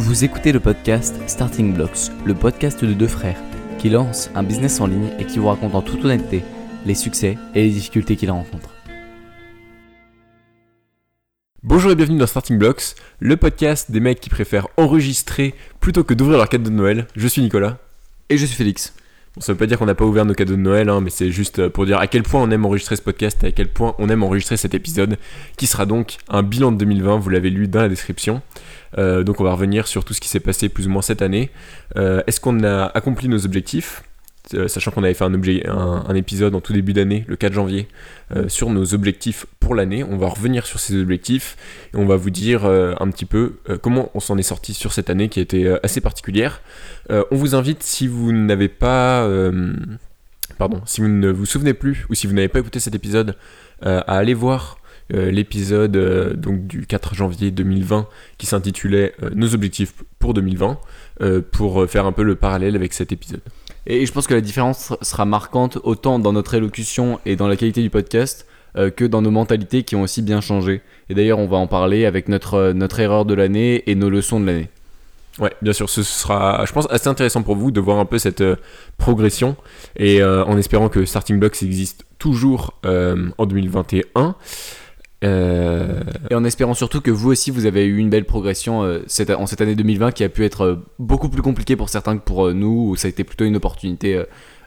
Vous écoutez le podcast Starting Blocks, le podcast de deux frères qui lancent un business en ligne et qui vous racontent en toute honnêteté les succès et les difficultés qu'ils rencontrent. Bonjour et bienvenue dans Starting Blocks, le podcast des mecs qui préfèrent enregistrer plutôt que d'ouvrir leur cadeau de Noël. Je suis Nicolas. Et je suis Félix. Bon, ça veut pas dire qu'on n'a pas ouvert nos cadeaux de Noël, hein, mais c'est juste pour dire à quel point on aime enregistrer ce podcast à quel point on aime enregistrer cet épisode, qui sera donc un bilan de 2020, vous l'avez lu dans la description. Euh, donc on va revenir sur tout ce qui s'est passé plus ou moins cette année. Euh, est-ce qu'on a accompli nos objectifs? euh, sachant qu'on avait fait un, objet, un, épisode en tout début d'année, le 4 janvier, sur nos objectifs pour l'année. On va revenir sur ces objectifs et on va vous dire un petit peu comment on s'en est sorti sur cette année qui a été assez particulière. on vous invite, si vous n'avez pas... pardon, si vous ne vous souvenez plus ou si vous n'avez pas écouté cet épisode, à aller voir euh, l'épisode euh, donc du 4 janvier 2020 qui s'intitulait euh, Nos objectifs pour 2020 pour faire un peu le parallèle avec cet épisode. Et je pense que la différence sera marquante autant dans notre élocution et dans la qualité du podcast que dans nos mentalités qui ont aussi bien changé. Et d'ailleurs, on va en parler avec notre, notre erreur de l'année et nos leçons de l'année. Ouais, bien sûr, ce sera, je pense, assez intéressant pour vous de voir un peu cette progression et en espérant que Starting Blocks existe toujours en 2021. Euh, et en espérant surtout que vous aussi vous avez eu une belle progression euh, cette, en cette année 2020 qui a pu être euh, beaucoup plus compliquée pour certains que pour nous, où ça a été plutôt une opportunité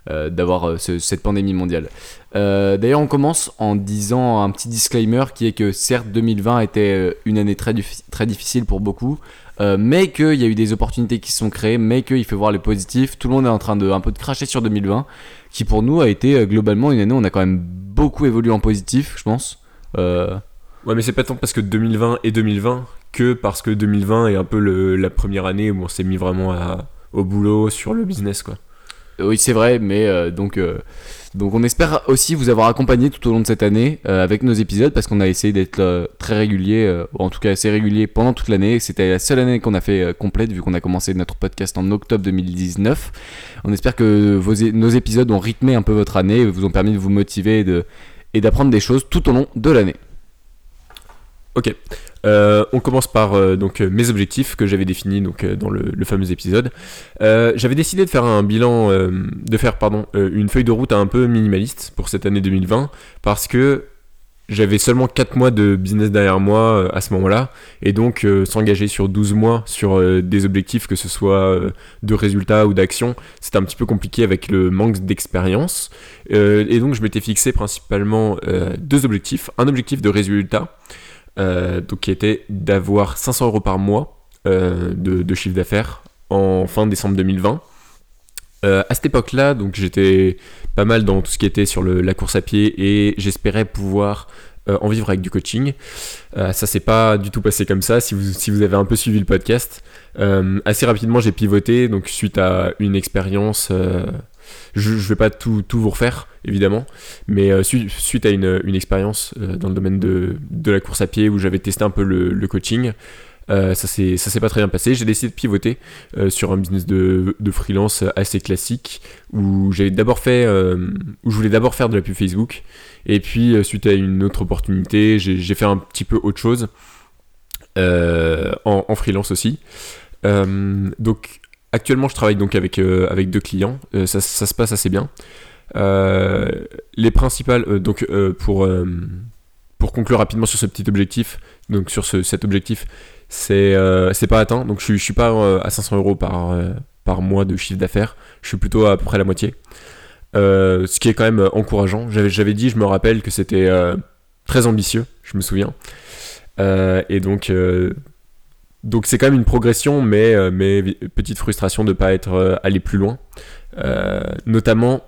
d'avoir cette pandémie mondiale. D'ailleurs on commence en disant un petit disclaimer qui est que certes 2020 était une année très, très difficile pour beaucoup, mais qu'il y a eu des opportunités qui se sont créées, mais qu'il faut voir les positifs. Tout le monde est en train de un peu de cracher sur 2020, qui pour nous a été globalement une année où on a quand même beaucoup évolué en positif, je pense. Euh, ouais, mais c'est pas tant parce que 2020 et 2020 que parce que 2020 est un peu la première année où on s'est mis vraiment au boulot sur le business, quoi. Oui, c'est vrai, mais euh, donc, euh, donc on espère aussi vous avoir accompagné tout au long de cette année avec nos épisodes parce qu'on a essayé d'être très régulier, ou en tout cas assez régulier pendant toute l'année. C'était la seule année qu'on a fait complète vu qu'on a commencé notre podcast en octobre 2019. On espère que vos, nos épisodes ont rythmé un peu votre année et vous ont permis de vous motiver et de, et d'apprendre des choses tout au long de l'année. Ok, euh, on commence par euh, donc euh, mes objectifs que j'avais définis donc dans le, fameux épisode. j'avais décidé de faire un bilan, de faire pardon une feuille de route un peu minimaliste pour cette année 2020 parce que j'avais seulement 4 mois de business derrière moi euh, à ce moment-là, et donc euh, s'engager sur 12 mois sur euh, des objectifs, que ce soit de résultats ou d'actions, c'était un petit peu compliqué avec le manque d'expérience. et donc je m'étais fixé principalement deux objectifs. Un objectif de résultat, donc qui était d'avoir 500 euros par mois de, de, chiffre d'affaires en fin décembre 2020. À cette époque-là, donc j'étais pas mal dans tout ce qui était sur la course à pied et j'espérais pouvoir euh, en vivre avec du coaching. Euh, ça s'est pas du tout passé comme ça. Si vous, avez un peu suivi le podcast, euh, assez rapidement j'ai pivoté. Donc suite à une expérience, je, je vais pas tout, vous refaire évidemment, mais suite à une, expérience dans le domaine de, la course à pied où j'avais testé un peu le coaching. Euh, ça s'est pas très bien passé. J'ai décidé de pivoter euh, sur un business de, de, freelance assez classique où j'avais d'abord fait euh, où je voulais d'abord faire de la pub Facebook et puis suite à une autre opportunité j'ai fait un petit peu autre chose en, en, freelance aussi. donc actuellement je travaille donc avec avec deux clients. Ça, ça, se passe assez bien. les principales donc pour pour conclure rapidement sur ce petit objectif, donc sur ce, cet objectif, euh, c'est pas atteint. Donc je, je suis pas euh, à 500 euros par, euh, par mois de chiffre d'affaires. Je suis plutôt à, peu près la moitié. ce qui est quand même encourageant. J'avais dit, je me rappelle que c'était très ambitieux, je me souviens. et donc, donc c'est quand même une progression, mais, mais petite frustration de ne pas être allé plus loin. notamment,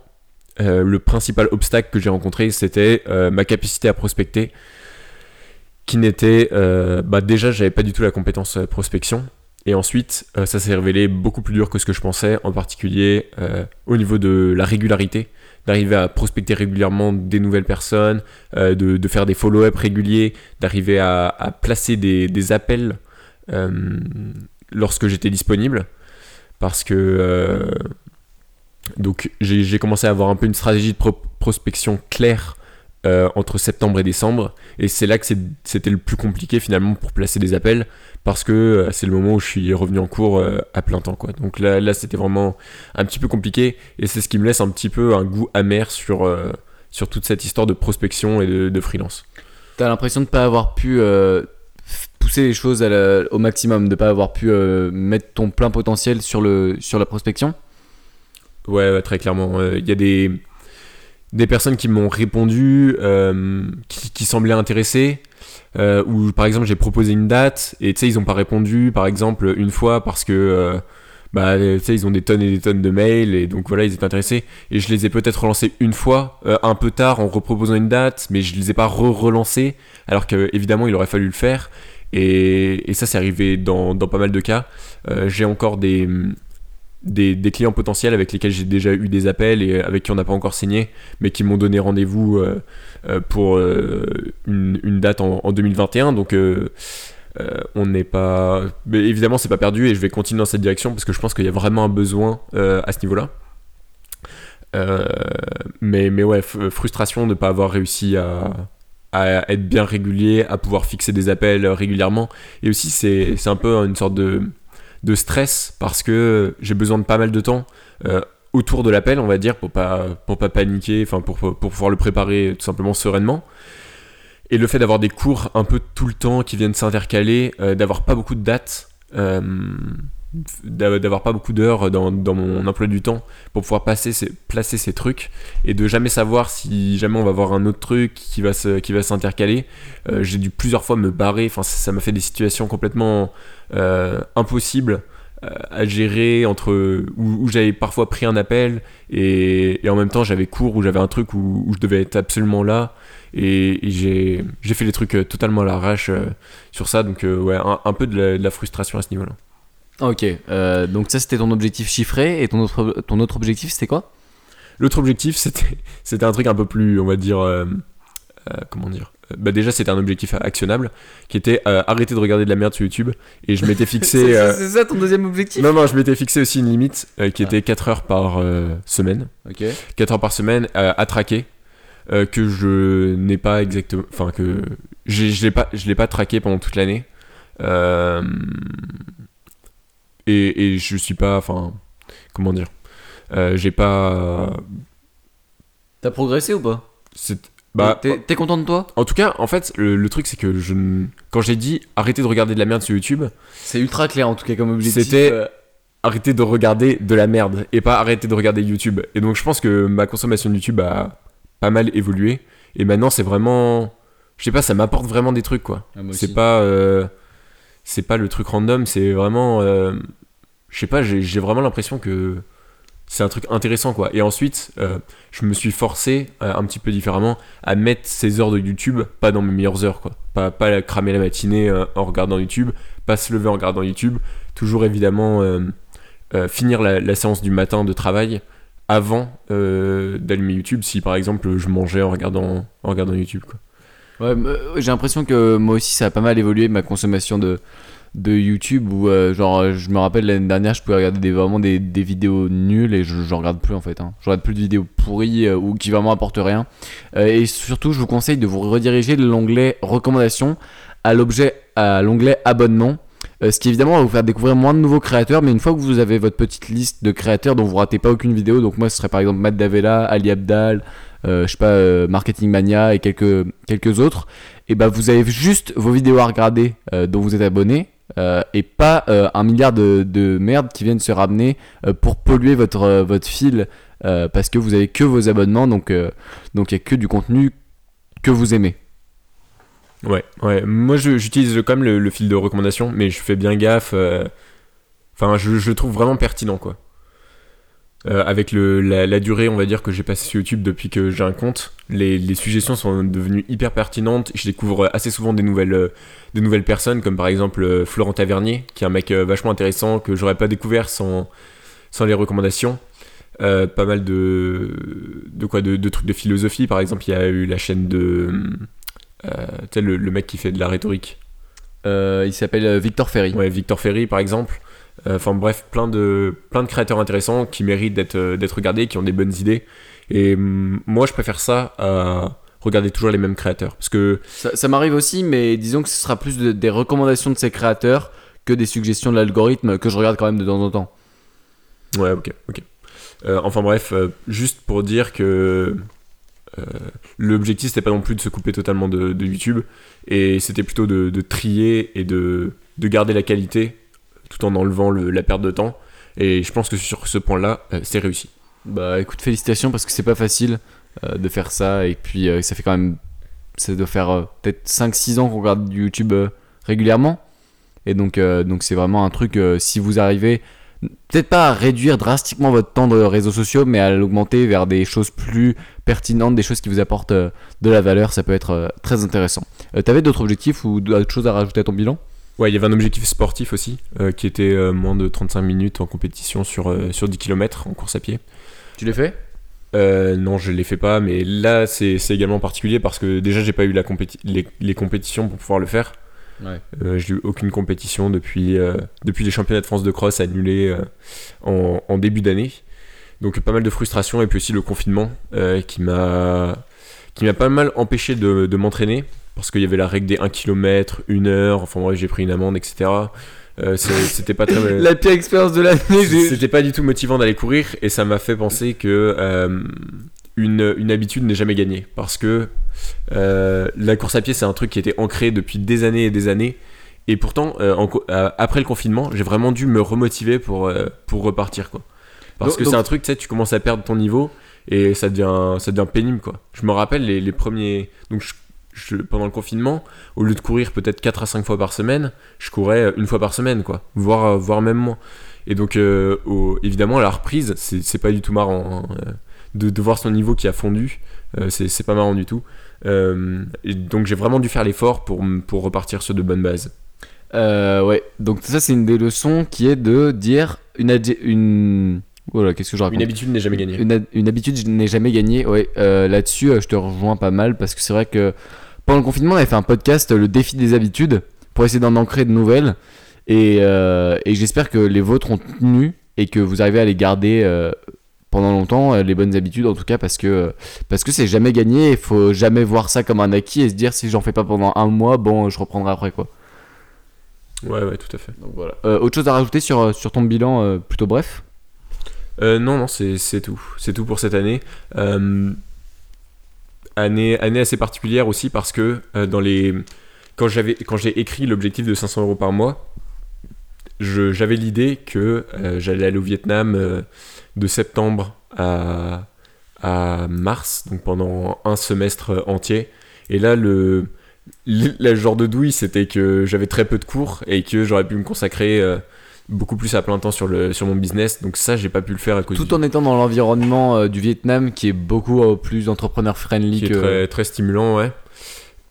le principal obstacle que j'ai rencontré, c'était ma capacité à prospecter qui n'était euh, bah déjà j'avais pas du tout la compétence euh, prospection. Et ensuite euh, ça s'est révélé beaucoup plus dur que ce que je pensais en particulier au niveau de la régularité. D'arriver à prospecter régulièrement des nouvelles personnes de, faire des follow-up réguliers d'arriver à, placer des, appels lorsque j'étais disponible. Parce que donc j'ai commencé à avoir un peu une stratégie de prospection claire euh, entre septembre et décembre. Et c'est là que c'était le plus compliqué finalement pour placer des appels parce que euh, c'est le moment où je suis revenu en cours euh, à plein temps. Quoi. Donc là, là c'était vraiment un petit peu compliqué et c'est ce qui me laisse un petit peu un goût amer sur, sur toute cette histoire de prospection et de, de freelance. T'as l'impression de pas avoir pu pousser les choses au maximum, de pas avoir pu mettre ton plein potentiel sur, le, sur la prospection? Ouais, très clairement. Euh, Il y a des, des personnes qui m'ont répondu, euh, qui, semblaient intéressées, euh, ou par exemple j'ai proposé une date, et tu sais, ils n'ont pas répondu, par exemple, une fois parce que, euh, bah, ils ont des tonnes et des tonnes de mails, et donc voilà, ils étaient intéressés. Et je les ai peut-être relancés une fois, un peu tard, en reproposant une date, mais je les ai pas re-relancés, alors qu'évidemment, il aurait fallu le faire. Et, ça, c'est arrivé dans, dans pas mal de cas. J'ai encore des, des, clients potentiels avec lesquels j'ai déjà eu des appels et avec qui on n'a pas encore signé, mais qui m'ont donné rendez-vous euh, euh, pour euh, une, date en, en 2021. Donc euh, euh, on n'est pas. Mais évidemment, c'est pas perdu et je vais continuer dans cette direction parce que je pense qu'il y a vraiment un besoin euh, à ce niveau-là. Euh, mais, mais ouais, frustration de ne pas avoir réussi à, à être bien régulier, à pouvoir fixer des appels régulièrement. Et aussi, c'est un peu une sorte de, de stress parce que j'ai besoin de pas mal de temps euh, autour de l'appel, on va dire, pour pas, pour pas paniquer, enfin pour, pour pouvoir le préparer tout simplement sereinement. Et le fait d'avoir des cours un peu tout le temps qui viennent s'intercaler, euh, d'avoir pas beaucoup de dates, euh, d'avoir pas beaucoup d'heures dans, dans mon emploi du temps pour pouvoir passer placer ces trucs et de jamais savoir si jamais on va avoir un autre truc qui va se- qui va s'intercaler. Euh, j'ai dû plusieurs fois me barrer, enfin ça m'a fait des situations complètement euh, impossibles euh, à gérer entre où, j'avais parfois pris un appel et, en même temps j'avais cours où j'avais un truc où, je devais être absolument là et, j'ai fait les trucs totalement à l'arrache sur ça. Donc ouais un, peu de la, de la frustration à ce niveau là Ok, euh, donc ça c'était ton objectif chiffré et ton autre, ton autre objectif c'était quoi? L'autre objectif, c'était, c'était un truc un peu plus, on va dire, euh, euh, comment dire? Bah déjà, c'était un objectif actionnable qui était euh, arrêter de regarder de la merde sur YouTube. Et je m'étais fixé. C'est euh, c'est ça ton deuxième objectif? Non, non, je m'étais fixé aussi une limite euh, qui était 4 heures par euh, semaine. Ok. 4 heures par semaine euh, à traquer. euh, que je n'ai pas exactement. Enfin, que. j'ai- Je l'ai pas, je l'ai pas traqué pendant toute l'année. Euh, et, et je suis pas. Enfin. Comment dire euh, J'ai pas. T'as progressé ou pas? Bah, T'es content de toi? en tout cas, en fait, le, le truc c'est que je, quand j'ai dit arrêtez de regarder de la merde sur YouTube, C'est ultra clair en tout cas comme objectif. C'était- euh, arrêtez de regarder de la merde et pas arrêtez de regarder YouTube. Et donc je pense que ma consommation de YouTube a pas mal évolué et maintenant c'est vraiment, je sais pas, ça m'apporte vraiment des trucs quoi. Ah. C'est pas, euh, c'est pas le truc random, c'est vraiment, euh, je sais pas, j'ai vraiment l'impression que c'est un truc intéressant quoi. Et ensuite, euh, je me suis forcé euh, un petit peu différemment à mettre ces heures de YouTube pas dans mes meilleures heures quoi. Pas, pas cramer la matinée en regardant YouTube, pas se lever en regardant YouTube. Toujours évidemment finir la, séance du matin de travail avant d'allumer YouTube si par exemple je mangeais en regardant, en regardant YouTube. Ouais, euh, j'ai l'impression que moi aussi ça a pas mal évolué ma consommation de, de YouTube où euh, genre je me rappelle l'année dernière je pouvais regarder des, vraiment des, des vidéos nulles et je, je regarde plus en fait. Hein. Je regarde plus de vidéos pourries euh, ou qui vraiment apportent rien. Et surtout je vous conseille de vous rediriger de l'onglet recommandations à l'objet à l'onglet abonnement. Ce qui évidemment va vous faire découvrir moins de nouveaux créateurs, mais une fois que vous avez votre petite liste de créateurs dont vous ratez pas aucune vidéo, donc moi ce serait par exemple Matt Davella, Ali Abdal, je sais pas, euh, Marketing Mania et quelques, quelques autres, et bah vous avez juste vos vidéos à regarder euh, dont vous êtes abonné. euh, et pas euh, un milliard de, de merde qui viennent se ramener euh, pour polluer votre, euh, votre fil euh, parce que vous avez que vos abonnements donc euh, donc il y a que du contenu que vous aimez. Ouais, ouais. Moi, j'utilise quand même le, le fil de recommandation, mais je fais bien gaffe. euh, Enfin, je, je le trouve vraiment pertinent, quoi. Euh, avec le, la, la durée, on va dire, que j'ai passé sur YouTube depuis que j'ai un compte, les, les suggestions sont devenues hyper pertinentes. Je découvre assez souvent des nouvelles, euh, des nouvelles personnes, comme par exemple euh, Florent Tavernier, qui est un mec vachement intéressant que j'aurais pas découvert sans, sans les recommandations. Pas mal de, de quoi de, de trucs de philosophie, par exemple, il y a eu la chaîne de. Tu sais, le, le mec qui fait de la rhétorique. Il s'appelle Victor Ferry. Ouais, Victor Ferry, par exemple. Euh, Enfin bref, plein de, plein de créateurs intéressants qui méritent d'être euh, d'être regardés, qui ont des bonnes idées. Et hum, moi, je préfère ça à regarder toujours les mêmes créateurs. Parce que Ça, ça m'arrive aussi, mais disons que ce sera plus de- des recommandations de ces créateurs que des suggestions de l'algorithme que je regarde quand même de temps en temps. Ouais, ok, ok. Euh, enfin bref, euh, juste pour dire que euh, l'objectif c'était pas non plus de se couper totalement de, de YouTube, et c'était plutôt de, de trier et de, de garder la qualité tout en enlevant le- la perte de temps. Et je pense que sur ce point-là, euh, c'est réussi. Bah écoute, félicitations parce que c'est pas facile euh, de faire ça et puis euh, ça fait quand même. Ça doit faire peut-être 5-6 ans qu'on regarde du YouTube régulièrement. Et donc donc c'est vraiment un truc, si vous arrivez, peut-être pas à réduire drastiquement votre temps de réseaux sociaux, mais à l'augmenter vers des choses plus pertinentes, des choses qui vous apportent de la valeur, ça peut être très intéressant. T'avais d'autres objectifs ou d'autres choses à rajouter à ton bilan? Ouais, il y avait un objectif sportif aussi, euh, qui était euh, moins de 35 minutes en compétition sur, euh, sur 10 km en course à pied. Tu l'as fait? Non, je les fais pas, mais là c'est c'est également particulier parce que déjà j'ai pas eu la compéti- les, les compétitions pour pouvoir le faire. Ouais. J'ai eu aucune compétition depuis, depuis les championnats de France de cross annulés en, en début d'année. Donc pas mal de frustration et puis aussi le confinement qui m'a qui m'a pas mal empêché de, de m'entraîner parce qu'il y avait la règle des 1 km, 1 heure, enfin bref j'ai pris une amende etc. Euh, C'était pas très... La pire expérience de l'année. C'était pas du tout motivant d'aller courir et ça m'a fait penser que euh, une, une habitude n'est jamais gagnée parce que euh, la course à pied c'est un truc qui était ancré depuis des années et des années et pourtant en après le confinement j'ai vraiment dû me remotiver pour, pour repartir quoi parce Donc- que donc- c'est un truc tu sais tu commences à perdre ton niveau et ça devient ça devient pénible quoi je me rappelle les, les premiers donc je- je- pendant le confinement au lieu de courir peut-être 4 à 5 fois par semaine je courais une fois par semaine quoi voire euh, voire même moins et donc, euh, au- évidemment, à la reprise, c'est pas du tout marrant hein, euh, de, de voir son niveau qui a fondu. Euh, c'est pas marrant du tout. Euh, et donc, j'ai vraiment dû faire l'effort pour, pour repartir sur de bonnes bases. Euh, ouais, donc ça c'est une des leçons qui est de dire une adje- une voilà qu'est-ce que je raconte? Une habitude n'est jamais gagnée. une, habitude n'est jamais gagnée. Ouais, euh, là-dessus euh, je te rejoins pas mal parce que c'est vrai que pendant le confinement on avait fait un podcast le défi des habitudes pour essayer d'en ancrer de nouvelles et, euh, et j'espère que les vôtres ont tenu et que vous arrivez à les garder euh, pendant longtemps euh, les bonnes habitudes en tout cas parce que parce que c'est jamais gagné il faut jamais voir ça comme un acquis et se dire si j'en fais pas pendant un mois bon je reprendrai après quoi Ouais, ouais, tout à fait. donc voilà. Euh, autre chose à rajouter sur, sur ton bilan plutôt bref? Euh, non, non, c'est c'est tout. C'est tout pour cette année. Euh, année, assez particulière aussi parce que euh, dans les quand j'avais quand j'ai écrit l'objectif de 500 euros par mois, je- j'avais l'idée que euh, j'allais aller au Vietnam euh, de septembre à, à mars, donc pendant un semestre entier. Et là, le, le, le genre de douille, c'était que j'avais très peu de cours et que j'aurais pu me consacrer beaucoup plus à plein temps sur, le, sur mon business. Donc ça, j'ai pas pu le faire à cause Tout du- en étant dans l'environnement euh, du Vietnam qui est beaucoup euh, plus entrepreneur friendly qui est que. très, très stimulant, ouais.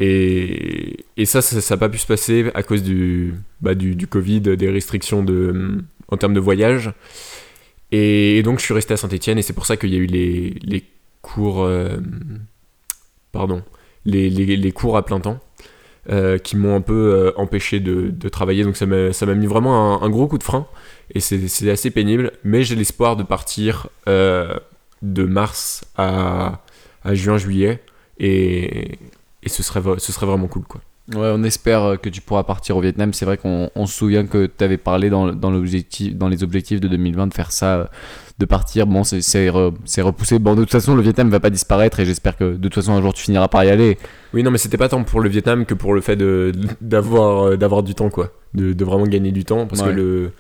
Et, et ça, ça n'a pas pu se passer à cause du, bah, du, du Covid, des restrictions de, en termes de voyage. Et, et donc, je suis resté à Saint-Etienne, et c'est pour ça qu'il y a eu les, les cours. euh, pardon. Les, les, les cours à plein temps. Euh, qui m'ont un peu euh, empêché de, travailler, donc ça m'a mis vraiment un, gros coup de frein, et c'est assez pénible, mais j'ai l'espoir de partir euh, de mars à, à juin-juillet, et, et ce, serait, ce serait vraiment cool, quoi. Ouais, on espère que tu pourras partir au Vietnam. C'est vrai qu'on on se souvient que tu avais parlé dans, dans, dans les objectifs de 2020 de faire ça, de partir. Bon, c'est c'est re- c'est repoussé. Bon, de toute façon, le Vietnam va pas disparaître et j'espère que de toute façon, un jour, tu finiras par y aller. Oui, non, mais c'était pas tant pour le Vietnam que pour le fait de- d'avoir euh, d'avoir du temps, quoi. De, de vraiment gagner du temps, parce Ouais. que le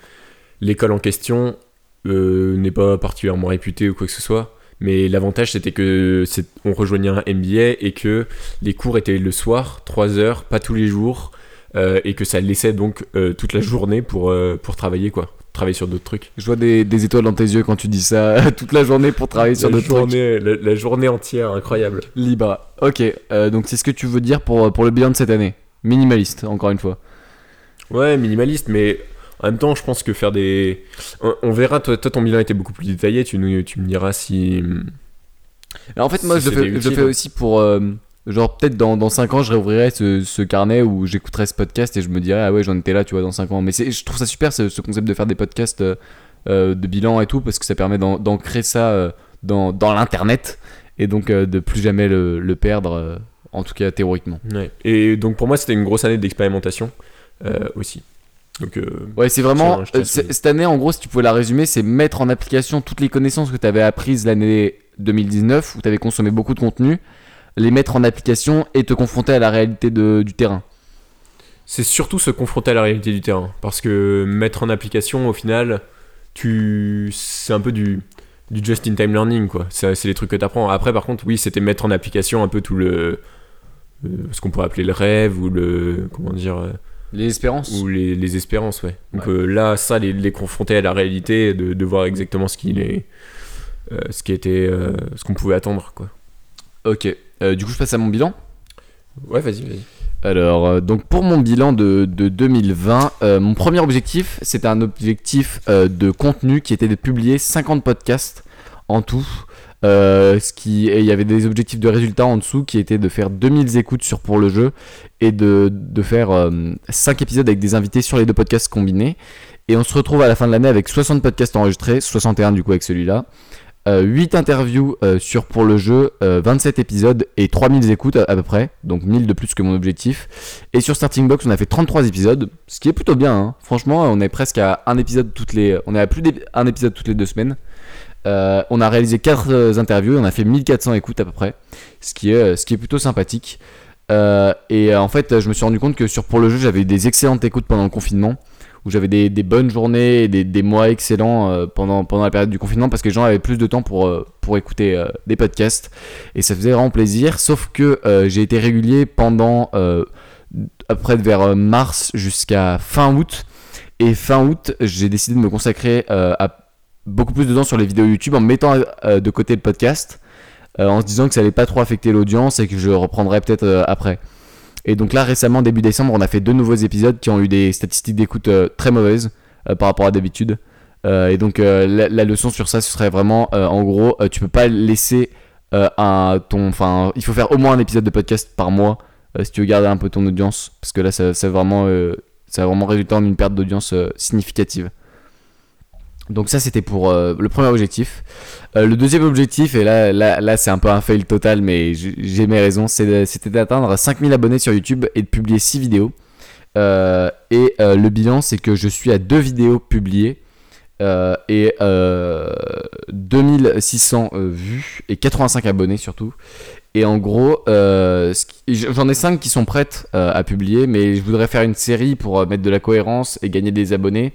l'école en question euh, n'est pas particulièrement réputée ou quoi que ce soit. Mais l'avantage, c'était que c'est- on rejoignait un MBA et que les cours étaient le soir, 3 heures, pas tous les jours, euh, et que ça laissait donc euh, toute la journée pour, pour travailler, quoi. Travailler sur d'autres trucs. Je vois des, des étoiles dans tes yeux quand tu dis ça toute la journée pour travailler sur d'autres trucs. la, la journée entière, incroyable. Libre. Ok, euh, donc c'est ce que tu veux dire pour, pour le bilan de cette année. Minimaliste, encore une fois. Ouais, minimaliste, mais en même temps, je pense que faire des. On, on verra, toi, toi, ton bilan était beaucoup plus détaillé, tu, nous, tu me diras si. Alors, en fait, moi, Si je le, c'était fais, je le utile. fais aussi pour. euh, genre, peut-être dans, dans 5 ans, je réouvrirai ce, ce carnet où j'écouterai ce podcast et je me dirais, ah ouais, j'en étais là, tu vois, dans 5 ans. Mais je trouve ça super, ce, ce concept de faire des podcasts euh, euh, de bilan et tout, parce que ça permet d'ancrer ça euh, dans, dans l'internet. et donc euh, de plus jamais le, le perdre, en tout cas théoriquement. Ouais. Et donc pour moi, c'était une grosse année d'expérimentation aussi. Donc, Ouais, c'est vraiment. Cette année, en gros, si tu pouvais la résumer, c'est mettre en application toutes les connaissances que tu avais apprises l'année 2019, où tu avais consommé beaucoup de contenu, les mettre en application et te confronter à la réalité de- du terrain. c'est surtout se confronter à la réalité du terrain. Parce que mettre en application, au final, tu c'est un peu du, du just-in-time learning, quoi. C'est les trucs que tu apprends. Après, par contre, oui, c'était mettre en application un peu tout le. euh, ce qu'on pourrait appeler le rêve ou le. Comment dire euh, Les espérances Ou les, les espérances, ouais. Donc Ouais. euh, là, ça, les, les confronter à la réalité, de, de voir exactement ce qu'il est. ce qui était. ce qu'on pouvait attendre, quoi. Ok. Euh, du coup, je passe à mon bilan. Ouais, vas-y, vas-y. Alors, euh, donc pour mon bilan de, de 2020, euh, mon premier objectif, c'était un objectif euh, de contenu qui était de publier 50 podcasts en tout. Ce qui, et il y avait des objectifs de résultats en dessous qui étaient de faire 2000 écoutes sur Pour le jeu et de, de faire 5 épisodes avec des invités sur les deux podcasts combinés. Et on se retrouve à la fin de l'année avec 60 podcasts enregistrés, 61 du coup avec celui-là. Euh, 8 interviews euh, sur pour le jeu, euh, 27 épisodes et 3000 écoutes à, peu près, donc 1000 de plus que mon objectif. Et sur Starting Box, on a fait 33 épisodes, ce qui est plutôt bien. hein. Franchement, on est presque à un épisode toutes les, on est à plus d'un épisode toutes les deux semaines. Euh, on a réalisé 4 interviews et on a fait 1400 écoutes à peu près, ce qui est, euh, ce qui est plutôt sympathique. Euh, et euh, en fait, je me suis rendu compte que sur pour le jeu, j'avais eu des excellentes écoutes pendant le confinement où j'avais des, bonnes journées et des, mois excellents euh, pendant, la période du confinement parce que les gens avaient plus de temps pour, euh, écouter euh, des podcasts et ça faisait vraiment plaisir. Sauf que j'ai été régulier pendant euh, à peu près vers mars jusqu'à fin août. Et fin août, j'ai décidé de me consacrer à beaucoup plus de temps sur les vidéos YouTube en mettant de côté le podcast en se disant que ça allait pas trop affecter l'audience et que je reprendrai peut-être après. Et donc là, récemment, début décembre, on a fait deux nouveaux épisodes qui ont eu des statistiques d'écoute euh, très mauvaises euh, par rapport à d'habitude. Euh, et donc la, leçon sur ça, ce serait vraiment, en gros, tu peux pas laisser un ton, enfin, il faut faire au moins un épisode de podcast par mois si tu veux garder un peu ton audience, parce que là, ça, ça vraiment, ça va vraiment résulter en une perte d'audience significative. Donc ça c'était pour euh, le premier objectif. Euh, le deuxième objectif, et là, là, là c'est un peu un fail total, mais j'ai mes raisons, c'était d'atteindre 5000 abonnés sur YouTube et de publier 6 vidéos. Euh, et le bilan, c'est que je suis à deux vidéos publiées et euh, 2600 euh, vues et 85 abonnés surtout. Et en gros, euh, j'en ai 5 qui sont prêtes euh, à publier, mais je voudrais faire une série pour euh, mettre de la cohérence et gagner des abonnés.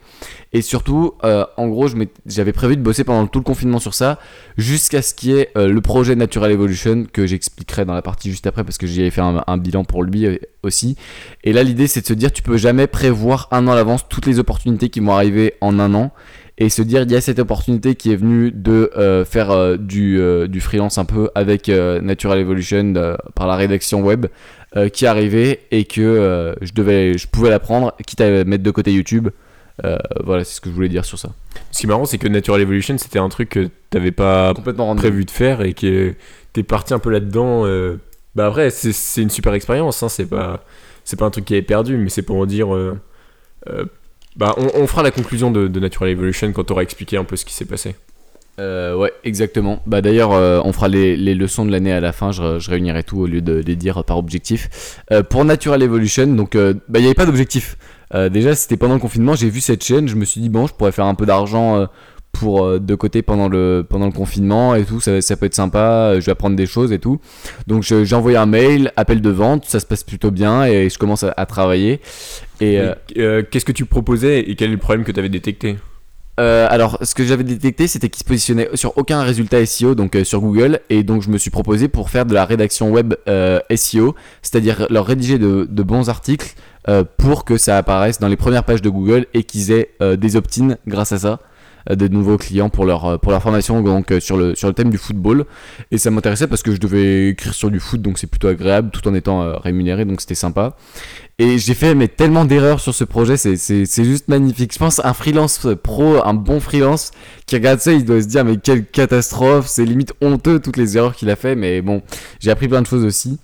Et surtout, en gros, j'avais prévu de bosser pendant tout le confinement sur ça, jusqu'à ce qu'il y ait le projet Natural Evolution, que j'expliquerai dans la partie juste après, parce que j'y ai fait un, un bilan pour lui aussi. Et là, l'idée, c'est de se dire, tu peux jamais prévoir un an à l'avance toutes les opportunités qui vont arriver en un an. Et se dire, il y a cette opportunité qui est venue de euh, faire euh, du, euh, du freelance un peu avec Natural Evolution par la rédaction web qui est arrivée et que je, devais, je pouvais la prendre, quitte à mettre de côté YouTube. Voilà, c'est ce que je voulais dire sur ça. Ce qui est marrant, c'est que Natural Evolution, c'était un truc que t'avais pas Complètement prévu de faire et que t'es parti un peu là-dedans. Bah après, c'est- c'est une super expérience, hein, c'est pas, pas un truc qui est perdu, mais c'est pour dire. Bah, on, fera la conclusion de, Natural Evolution quand t'auras expliqué un peu ce qui s'est passé. Euh, ouais, exactement. Bah d'ailleurs, euh, on fera les, les leçons de l'année à la fin. Je, réunirai tout au lieu de les dire par objectif. Euh, pour Natural Evolution, donc euh, bah il n'y avait pas d'objectif. Déjà, c'était pendant le confinement. J'ai vu cette chaîne. Je me suis dit bon, je pourrais faire un peu d'argent pour de côté pendant le pendant le confinement et tout. Ça, peut être sympa. Je vais apprendre des choses et tout. Donc j'ai envoyé un mail, appel de vente. Ça se passe plutôt bien et je commence à travailler. Et euh, Et, euh, Qu'est-ce que tu proposais et quel est le problème que t'avais détecté Euh, alors, ce que j'avais détecté, c'était qu'il se positionnait sur aucun résultat SEO, donc euh, sur Google, et donc je me suis proposé pour faire de la rédaction web euh, SEO, c'est-à-dire leur rédiger de, de bons articles pour que ça apparaisse dans les premières pages de Google et qu'ils aient des opt-in grâce à ça, de nouveaux clients pour leur, euh, pour leur formation donc, euh, sur, le, sur le thème du football. Et ça m'intéressait parce que je devais écrire sur du foot, donc c'est plutôt agréable tout en étant euh, rémunéré, donc c'était sympa. Et j'ai fait mais tellement d'erreurs sur ce projet, c'est- c'est juste magnifique. Je pense un freelance pro, un bon freelance qui regarde ça, il doit se dire mais quelle catastrophe, c'est limite honteux toutes les erreurs qu'il a fait. Mais bon, j'ai appris plein de choses aussi.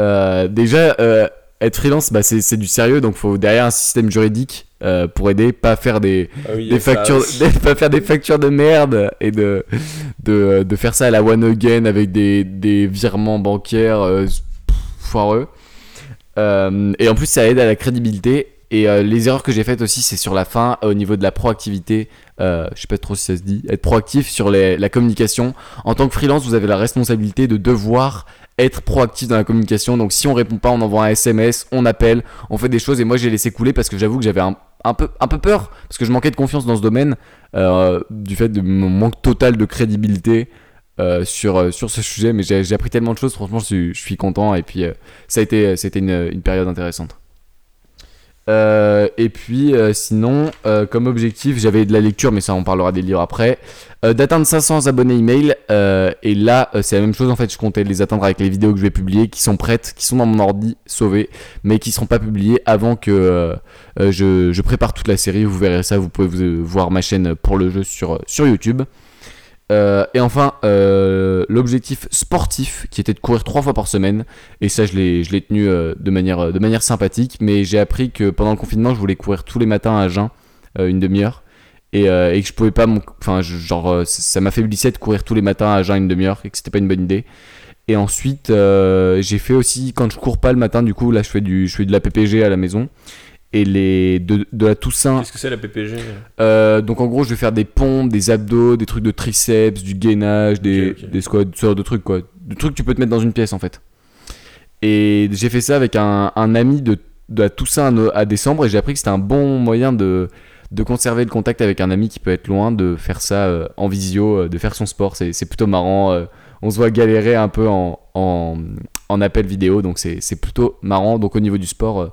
Euh, déjà, euh, être freelance, bah, c'est c'est du sérieux, donc faut derrière un système juridique euh, pour aider, pas faire des, Ah oui, des ça factures, des- pas faire des factures de merde et de, de, de faire ça à la one again avec des, des virements bancaires euh, foireux. Euh, et en plus, ça aide à la crédibilité. Et les erreurs que j'ai faites aussi, c'est sur la fin, au niveau de la proactivité. Je sais pas trop si ça se dit. Être proactif sur les- la communication. En tant que freelance, vous avez la responsabilité de devoir être proactif dans la communication. Donc, si on répond pas, on envoie un SMS, on appelle, on fait des choses. Et moi, j'ai laissé couler parce que j'avoue que j'avais un, un peu, un peu peur parce que je manquais de confiance dans ce domaine euh, du fait de mon manque total de crédibilité. euh, sur, euh, sur ce sujet, mais j'ai j'ai appris tellement de choses, franchement, je suis, je suis content et puis euh, ça a été, ça a été une, une période intéressante. Euh, et puis euh, sinon, euh, comme objectif, j'avais de la lecture, mais ça on parlera des livres après. D'atteindre 500 abonnés email. et là, c'est la même chose en fait. Je comptais les atteindre avec les vidéos que je vais publier, qui sont prêtes, qui sont dans mon ordi sauvées, mais qui seront pas publiées avant que je, je prépare toute la série. Vous verrez ça. Vous pouvez vous, voir ma chaîne pour le jeu sur, sur YouTube. Euh, et enfin, euh, l'objectif sportif qui était de courir trois fois par semaine. Et ça, je l'ai, tenu euh, de, manière, sympathique. Mais j'ai appris que pendant le confinement, je voulais courir tous les matins à jeun, une demi-heure. Et, et que je pouvais pas. Enfin, genre, ça m'affaiblissait de courir tous les matins à jeun une demi-heure et que c'était pas une bonne idée. Et ensuite, j'ai fait aussi, quand je cours pas le matin, du coup, là, je fais, du, je fais de la PPG à la maison. Et les, de, de la Toussaint, Qu'est-ce que c'est la PPG euh, donc en gros, je vais faire des pompes, des abdos, des trucs de triceps, du gainage, des, Ok, ok. des squats, ce genre de trucs quoi. Des trucs que tu peux te mettre dans une pièce en fait. Et j'ai fait ça avec un, un ami de, de la Toussaint à, no- à décembre et j'ai appris que c'était un bon moyen de, de conserver le contact avec un ami qui peut être loin, de faire ça euh, en visio, euh, de faire son sport. C'est c'est plutôt marrant. euh, on se voit galérer un peu en, en, en appel vidéo, donc c'est c'est plutôt marrant. Donc au niveau du sport, euh,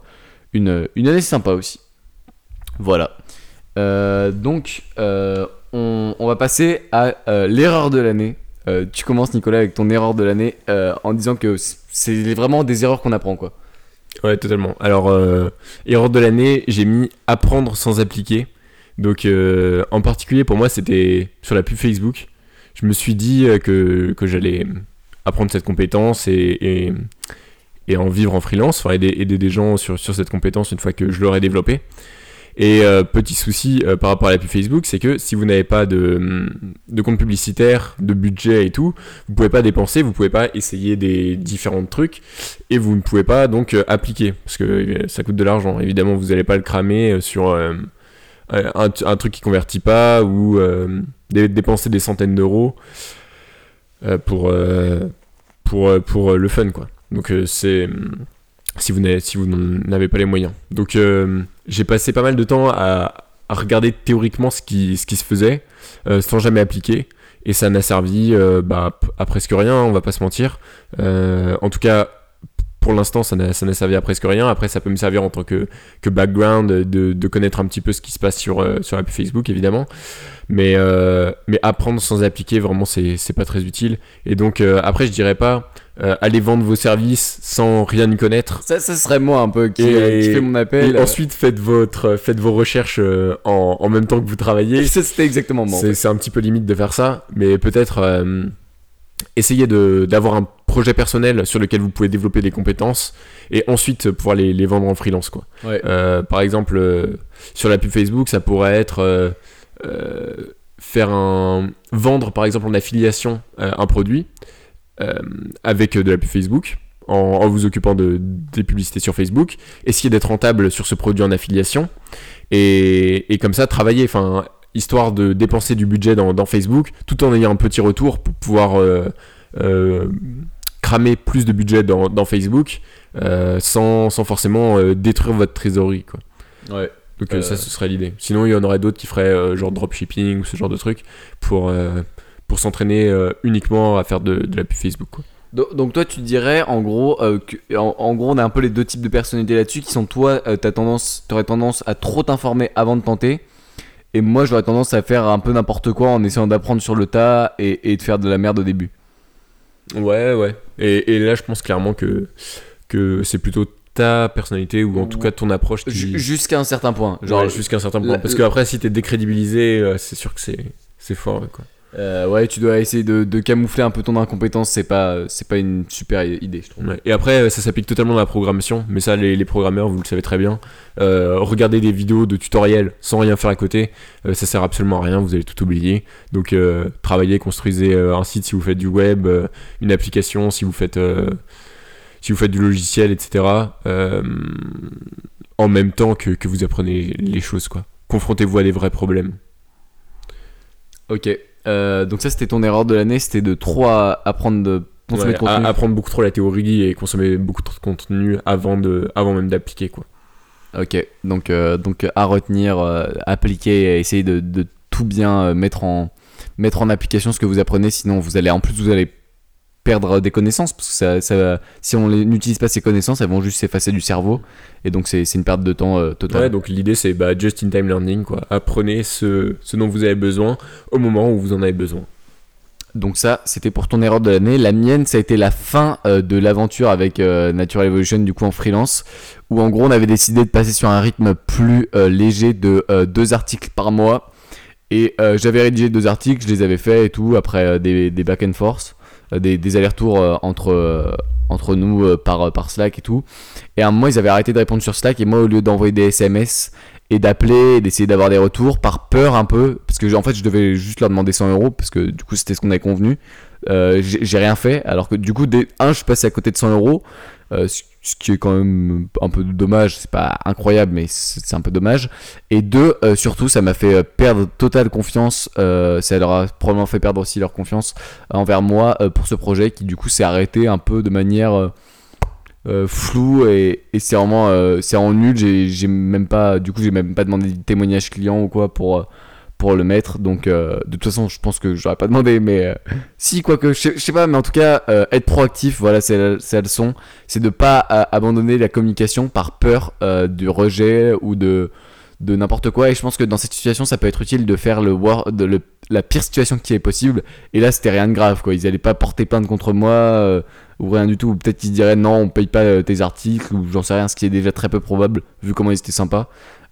une, une année sympa aussi. Voilà. Euh, donc, euh, on, on va passer à euh, l'erreur de l'année. Tu commences, Nicolas, avec ton erreur de l'année en disant que c'est vraiment des erreurs qu'on apprend, quoi. Ouais, totalement. Alors, erreur de l'année, j'ai mis apprendre sans appliquer. Donc, en particulier, pour moi, c'était sur la pub Facebook. Je me suis dit que, que j'allais apprendre cette compétence et, et en vivre en freelance, enfin aider, aider des gens sur, sur cette compétence une fois que je l'aurai développée. Et euh, petit souci euh, par rapport à la Facebook, c'est que si vous n'avez pas de, de compte publicitaire, de budget et tout, vous pouvez pas dépenser, vous pouvez pas essayer des différents trucs et vous ne pouvez pas donc euh, appliquer parce que ça coûte de l'argent. Évidemment, vous n'allez pas le cramer sur un, un truc qui convertit pas ou dé- dépenser des centaines d'euros pour, pour, pour le fun quoi. Donc euh, c'est si vous n'avez si pas les moyens. Donc euh, j'ai passé pas mal de temps à, regarder théoriquement ce qui, se faisait euh, sans jamais appliquer. Et ça n'a servi bah, à presque rien, on va pas se mentir. En tout cas, pour l'instant, ça n'a servi à presque rien. Après, ça peut me servir en tant que, que background de, de connaître un petit peu ce qui se passe sur, euh, sur la pub Facebook, évidemment. Mais, euh, mais apprendre sans appliquer, vraiment, c'est pas très utile. Et donc, euh, après, je dirais pas aller vendre vos services sans rien y connaître. Ça, ça serait moi un peu qui, Et- qui fait mon appel. Et ensuite, faites, votre, faites vos recherches en, en même temps que vous travaillez. C'était exactement moi. en C'est fait. c'est un petit peu limite de faire ça, mais peut-être essayer de- d'avoir un projet personnel sur lequel vous pouvez développer des compétences et ensuite pouvoir les, les vendre en freelance. Quoi. Ouais. Euh, par exemple, euh, sur la pub Facebook, ça pourrait être euh, faire un vendre par exemple en affiliation un produit avec de la pub Facebook. En, en vous occupant de, des publicités sur Facebook, essayer d'être rentable sur ce produit en affiliation et, et comme ça travailler, enfin histoire de dépenser du budget dans, dans Facebook tout en ayant un petit retour pour pouvoir euh, euh, cramer plus de budget dans, dans Facebook euh, sans, sans forcément euh, détruire votre trésorerie. Quoi. Ouais. Donc euh, ça, ce serait l'idée. Sinon, il y en aurait d'autres qui feraient genre dropshipping ou ce genre de trucs pour, pour s'entraîner uniquement à faire de, de la pub Facebook. Quoi. Do- Donc toi tu dirais en gros euh, que, en, en gros on a un peu les deux types de personnalités là-dessus qui sont toi euh, t'as tendance t'aurais tendance à trop t'informer avant de tenter et moi j'aurais tendance à faire un peu n'importe quoi en essayant d'apprendre sur le tas et, et de faire de la merde au début. Ouais, ouais. Et, et là, je pense clairement que, que c'est plutôt ta personnalité ou en tout cas ton approche qui... Ju- Jusqu'à un certain point. Genre jusqu'à un certain point. Parce que après, si t'es décrédibilisé, euh, c'est sûr que c'est c'est fort. Quoi. Euh, ouais, tu dois essayer de, de camoufler un peu ton incompétence, c'est pas, c'est pas une super idée, je trouve. Ouais. Et après, euh, ça s'applique totalement à la programmation, mais ça, les, les programmeurs, vous le savez très bien. Euh, regardez des vidéos de tutoriels sans rien faire à côté, euh, ça sert absolument à rien, vous allez tout oublier. Donc, euh, travaillez, construisez euh, un site si vous faites du web, euh, une application si vous faites, euh, si vous faites du logiciel, etc. euh, en même temps que, que vous apprenez les choses, quoi. Confrontez-vous à des vrais problèmes. Ok, euh, donc ça c'était ton erreur de l'année, c'était de trop à- apprendre de consommer Ouais, de contenu. à- apprendre beaucoup trop la théorie et consommer beaucoup trop de contenu avant, de, avant même d'appliquer, quoi. Ok, donc, euh, donc à retenir, euh, appliquer, essayer de, de tout bien euh, mettre en, mettre en application ce que vous apprenez, sinon vous allez en plus vous allez perdre des connaissances, parce que ça, ça- si on n'utilise pas ces connaissances, elles vont juste s'effacer du cerveau, et donc c'est c'est une perte de temps euh, totale. Ouais, donc l'idée c'est bah, just in time learning, quoi. Apprenez ce, ce dont vous avez besoin au moment où vous en avez besoin. Donc ça, c'était pour ton erreur de l'année. La mienne, ça a été la fin euh, de l'aventure avec euh, Natural Evolution, du coup en freelance, où en gros on avait décidé de passer sur un rythme plus euh, léger de deux articles par mois. Et j'avais rédigé deux articles, je les avais faits et tout, après des, des back and forth, des, des allers-retours euh, entre, euh, entre nous euh, par, par Slack et tout. Et à un moment, ils avaient arrêté de répondre sur Slack, et moi, au lieu d'envoyer des SMS et d'appeler et d'essayer d'avoir des retours, par peur un peu, parce que en fait, je devais juste leur demander 100 euros, parce que du coup, c'était ce qu'on avait convenu. Euh, j'ai rien fait, alors que du coup, dès, un, je suis passé à côté de 100 euros, euh, ce qui est quand même un peu dommage, c'est pas incroyable, mais c'est un peu dommage. Et deux, euh, surtout, ça m'a fait euh, perdre totale confiance, euh, ça leur a probablement fait perdre aussi leur confiance envers moi pour ce projet qui du coup s'est arrêté un peu de manière floue et, c'est vraiment, c'est en nul, j'ai même pas, du coup j'ai même pas demandé de témoignage client ou quoi pour... pour le mettre donc euh, de toute façon je pense que j'aurais pas demandé mais euh, si quoique je je sais pas mais en tout cas euh, être proactif voilà c'est la, leçon. C'est de pas abandonner la communication par peur du rejet ou de de n'importe quoi. Et je pense que dans cette situation ça peut être utile de faire le, de la pire situation qui est possible. Et là c'était rien de grave quoi. Ils allaient pas porter plainte contre moi ou rien du tout. Ou peut-être qu'ils diraient non on paye pas euh, tes articles ou j'en sais rien ce qui est déjà très peu probable vu comment ils étaient sympas.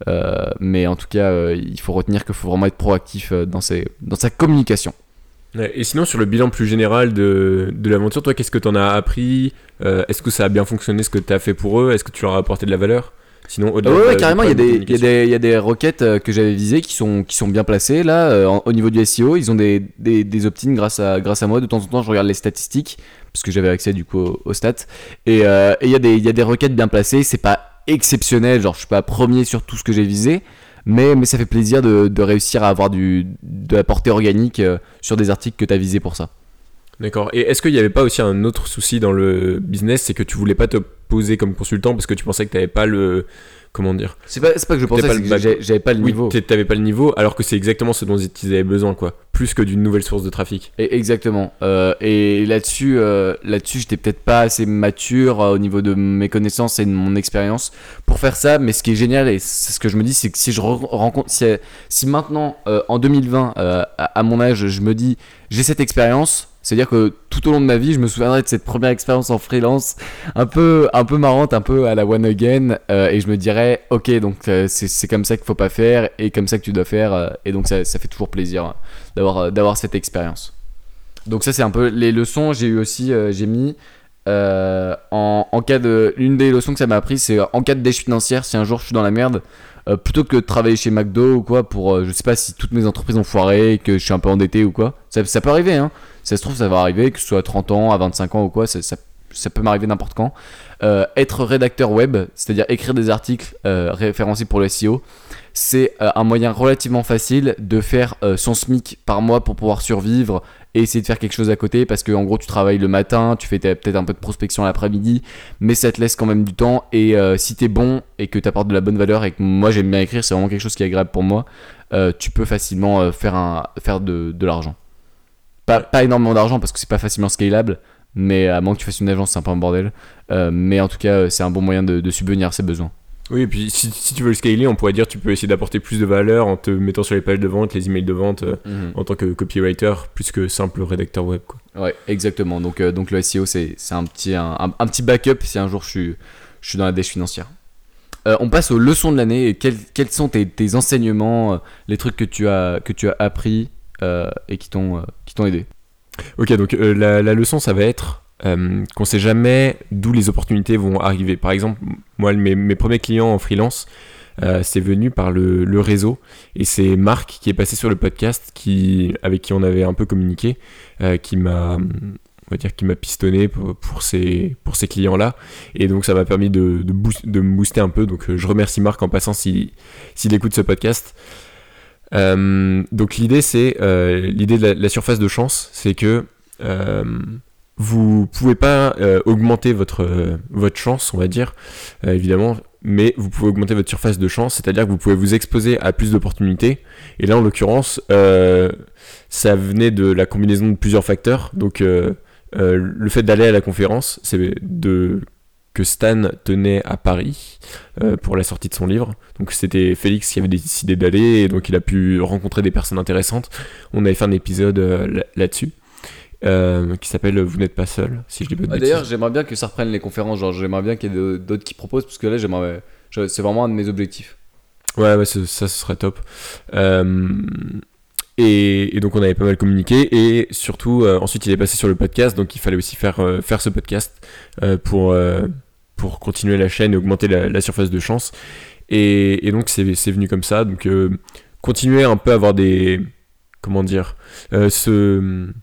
Euh, mais en tout cas euh, il faut retenir qu'il faut vraiment être proactif dans, ses, dans sa communication. Et sinon, sur le bilan plus général de, de l'aventure, toi, qu'est-ce que t'en as appris? Est-ce que ça a bien fonctionné ce que t'as fait pour eux? Est-ce que tu leur as apporté de la valeur? Sinon, au-delà ouais, ouais, carrément, il y, y, y a des requêtes euh, que j'avais visées qui sont, qui sont bien placées là euh, en- au niveau du SEO. Ils ont des, des, des opt-in grâce à, grâce à moi. De temps en temps, je regarde les statistiques parce que j'avais accès du coup aux, aux stats. Et euh, il y, a des- il y a des requêtes bien placées. C'est pas exceptionnel, genre je suis pas premier sur tout ce que j'ai visé. Mais, mais ça fait plaisir de, de réussir à avoir du, de la portée organique euh, sur des articles que tu as visés pour ça. D'accord. Et est-ce qu'il n'y avait pas aussi un autre souci dans le business C'est que tu voulais pas te comme consultant parce que tu pensais que t'avais pas le. Comment dire? C'est pas, pas que je pensais, que j'avais pas le Oui, niveau. t'es- t'avais pas le niveau, alors que c'est exactement ce dont ils avaient besoin, quoi. Plus que d'une nouvelle source de trafic. Et- Exactement. Euh, et là-dessus, euh, là-dessus, j'étais peut-être pas assez mature euh, au niveau de mes connaissances et de mon expérience pour faire ça. Mais ce qui est génial et c'est ce que je me dis, c'est que si je re- rencontre, si, si maintenant, en 2020, euh, à, à mon âge, je me dis, j'ai cette expérience. C'est-à-dire que tout au long de ma vie, je me souviendrai de cette première expérience en freelance, un peu, un peu marrante, un peu à la one again, euh, et je me dirais, ok, donc euh, c'est comme ça qu'il faut pas faire, et comme ça que tu dois faire, euh, et donc ça, ça fait toujours plaisir hein, d'avoir euh, d'avoir cette expérience. Donc ça c'est un peu les leçons. J'ai eu aussi, j'ai mis en, en cas de, l'une des leçons que ça m'a appris, c'est en cas de dèche financière, si un jour je suis dans la merde, plutôt que de travailler chez McDo ou quoi, pour, je sais pas si toutes mes entreprises ont foiré, que je suis un peu endetté ou quoi. Ça peut arriver, hein. Ça se trouve, ça va arriver, que ce soit à 30 ans, à 25 ans ou quoi, ça, ça, peut m'arriver n'importe quand. Euh, être rédacteur web, c'est-à-dire écrire des articles euh, référencés pour le SEO, c'est euh, un moyen relativement facile de faire son SMIC par mois pour pouvoir survivre et essayer de faire quelque chose à côté parce que en gros tu travailles le matin, tu fais peut-être un peu de prospection l'après-midi, mais ça te laisse quand même du temps et si t'es bon et que t'apportes de la bonne valeur et que moi j'aime bien écrire, c'est vraiment quelque chose qui est agréable pour moi, tu peux facilement faire, un, faire de, de l'argent. Pas, pas énormément d'argent parce que c'est pas facilement scalable, mais à moins que tu fasses une agence, c'est un peu un bordel. Euh, mais en tout cas, euh, c'est un bon moyen de, de subvenir à ses besoins. Oui, et puis si, si tu veux le scaler, on pourrait dire tu peux essayer d'apporter plus de valeur en te mettant sur les pages de vente, les emails de vente, euh, en tant que copywriter, plus que simple rédacteur web, quoi. Ouais, exactement. Donc, euh, donc le SEO, c'est un petit, un, un- un petit backup si un jour je suis, je suis dans la dèche financière. Euh, on passe aux leçons de l'année. Quels, quels sont tes, tes enseignements, les trucs que tu as, que tu as appris et qui t'ont qui t'ont aidé. Ok, donc la, la, leçon, ça va être euh, qu'on sait jamais d'où les opportunités vont arriver. Par exemple, moi, mes, mes premiers clients en freelance, euh, c'est venu par le, le, réseau et c'est Marc qui est passé sur le podcast qui, avec qui on avait un peu communiqué, euh, qui m'a pistonné pour, ces, pour ces clients-là. Et donc ça m'a permis de, de, de, me booster un peu. Donc je remercie Marc en passant s'il écoute ce podcast. Euh, donc l'idée c'est l'idée de la, surface de chance, c'est que vous pouvez pas euh, augmenter votre, euh, votre chance, on va dire, euh, évidemment, mais vous pouvez augmenter votre surface de chance, c'est-à-dire que vous pouvez vous exposer à plus d'opportunités. Et là, en l'occurrence, ça venait de la combinaison de plusieurs facteurs. Donc, le fait d'aller à la conférence, c'est de que Stan tenait à Paris pour la sortie de son livre. Donc c'était Félix qui avait décidé d'aller et donc il a pu rencontrer des personnes intéressantes. On avait fait un épisode là-dessus. Euh, qui s'appelle Vous n'êtes pas seul, si je dis pas de D'ailleurs, j'aimerais bien que ça reprenne les conférences. Genre, j'aimerais bien qu'il y ait d'autres qui proposent, parce que là, j'aimerais. C'est vraiment un de mes objectifs. Ouais, ouais, ça, ce serait top. Euh, et, donc, on avait pas mal communiqué. Et surtout, euh, ensuite, il est passé sur le podcast. Donc, il fallait aussi faire, faire ce podcast pour, pour continuer la chaîne et augmenter la, surface de chance. Et, et donc, c'est venu comme ça. Donc, continuer un peu à avoir des. Comment dire ce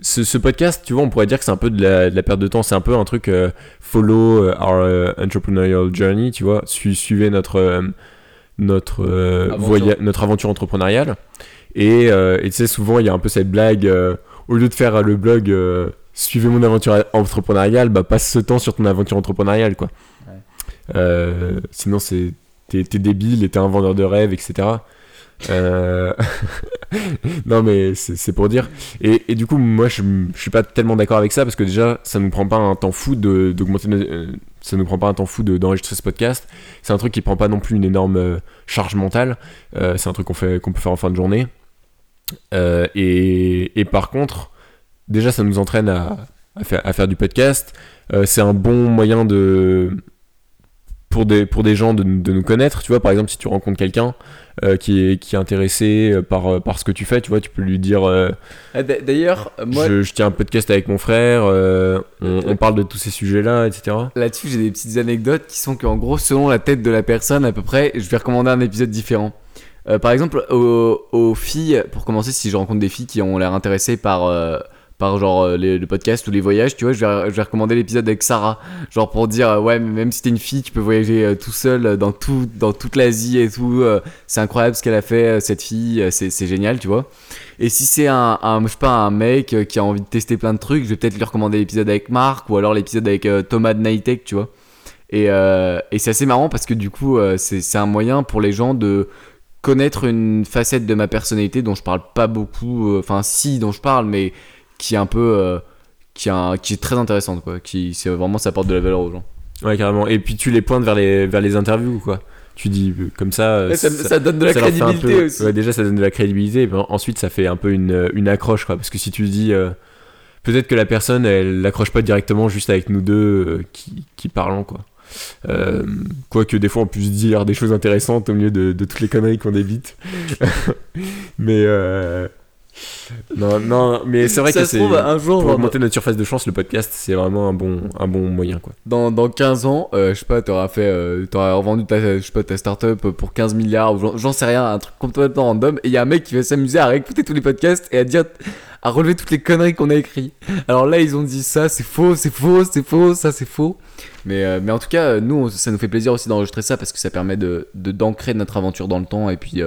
ce, podcast, tu vois, on pourrait dire que c'est un peu de la, perte de temps. C'est un peu un truc euh, follow euh, our euh, entrepreneurial journey, tu vois. suivez notre, notre, aventure. notre aventure entrepreneuriale. Et, et tu sais, souvent, il y a un peu cette blague au lieu de faire le blog suivez mon aventure entrepreneuriale, bah passe ce temps sur ton aventure entrepreneuriale, quoi. sinon, c'est t'es débile et t'es un vendeur de rêves, etc. Euh, non, mais c'est pour dire. Et, et, du coup, moi, je, je suis pas tellement d'accord avec ça parce que déjà, ça nous prend pas un temps fou d'augmenter. Euh, ça nous prend pas un temps fou d'enregistrer ce podcast. C'est un truc qui prend pas non plus une énorme euh, charge mentale. c'est un truc qu'on qu'on peut faire en fin de journée. et, et, par contre, déjà, ça nous entraîne à, à, faire, à faire du podcast. c'est un bon moyen de pour des, pour des gens de, de, nous connaître. Tu vois, par exemple, si tu rencontres quelqu'un euh, qui, est, qui est intéressé euh, par, euh, par ce que tu fais, tu vois, tu peux lui dire. Ah, d'ailleurs, moi. Je, je, tiens un podcast avec mon frère, on, on, parle de tous ces sujets-là, etc. Là-dessus, j'ai des petites anecdotes qui sont qu'en gros, selon la tête de la personne, à peu près, je vais recommander un épisode différent. par exemple, aux, aux, filles, pour commencer, si je rencontre des filles qui ont l'air intéressées par par genre euh, les, le podcast ou les voyages, tu vois, je vais, recommander l'épisode avec Sarah, genre pour dire euh, ouais, même si t'es une fille, tu peux voyager euh, tout seul dans tout, dans toute l'Asie et tout, c'est incroyable ce qu'elle a fait cette fille, c'est génial, tu vois. Et si c'est un, un, je sais pas, un mec qui a envie de tester plein de trucs, je vais peut-être lui recommander l'épisode avec Marc ou alors l'épisode avec Thomas de Nightech, tu vois. Et, et c'est assez marrant parce que du coup, c'est un moyen pour les gens de connaître une facette de ma personnalité dont je parle pas beaucoup, enfin si dont je parle, mais qui est un peu euh, qui, a, qui est très intéressante quoi qui c'est vraiment ça apporte de la valeur aux gens ouais carrément et puis tu les pointes vers les vers les interviews quoi tu dis euh, comme ça, euh, ça, ça, donne de la crédibilité aussi. Ouais, déjà, ça donne de la crédibilité. Et ensuite, ça fait un peu une, une accroche, quoi. Parce que si tu dis, peut-être que la personne, elle l'accroche pas directement juste avec nous deux qui, qui, parlons, quoi. Quoique des fois, on puisse dire des choses intéressantes au milieu de, de toutes les conneries qu'on évite. Mais non, non, mais c'est vrai que c'est. Un jour, pour augmenter notre surface de chance, le podcast, c'est vraiment un bon, un bon moyen. Quoi. Dans, dans 15 ans, euh, je sais pas, t'auras fait. Euh, t'auras revendu ta, je sais pas, ta startup pour 15 milliards, ou j'en sais rien, un truc complètement random. Et il y a un mec qui va s'amuser à réécouter tous les podcasts et à dire. à relever toutes les conneries qu'on a écrites. Alors là, ils ont dit ça, c'est faux, c'est faux, c'est faux, ça c'est faux. Mais, euh, mais en tout cas, nous, ça nous fait plaisir aussi d'enregistrer ça parce que ça permet de d'ancrer notre aventure dans le temps et puis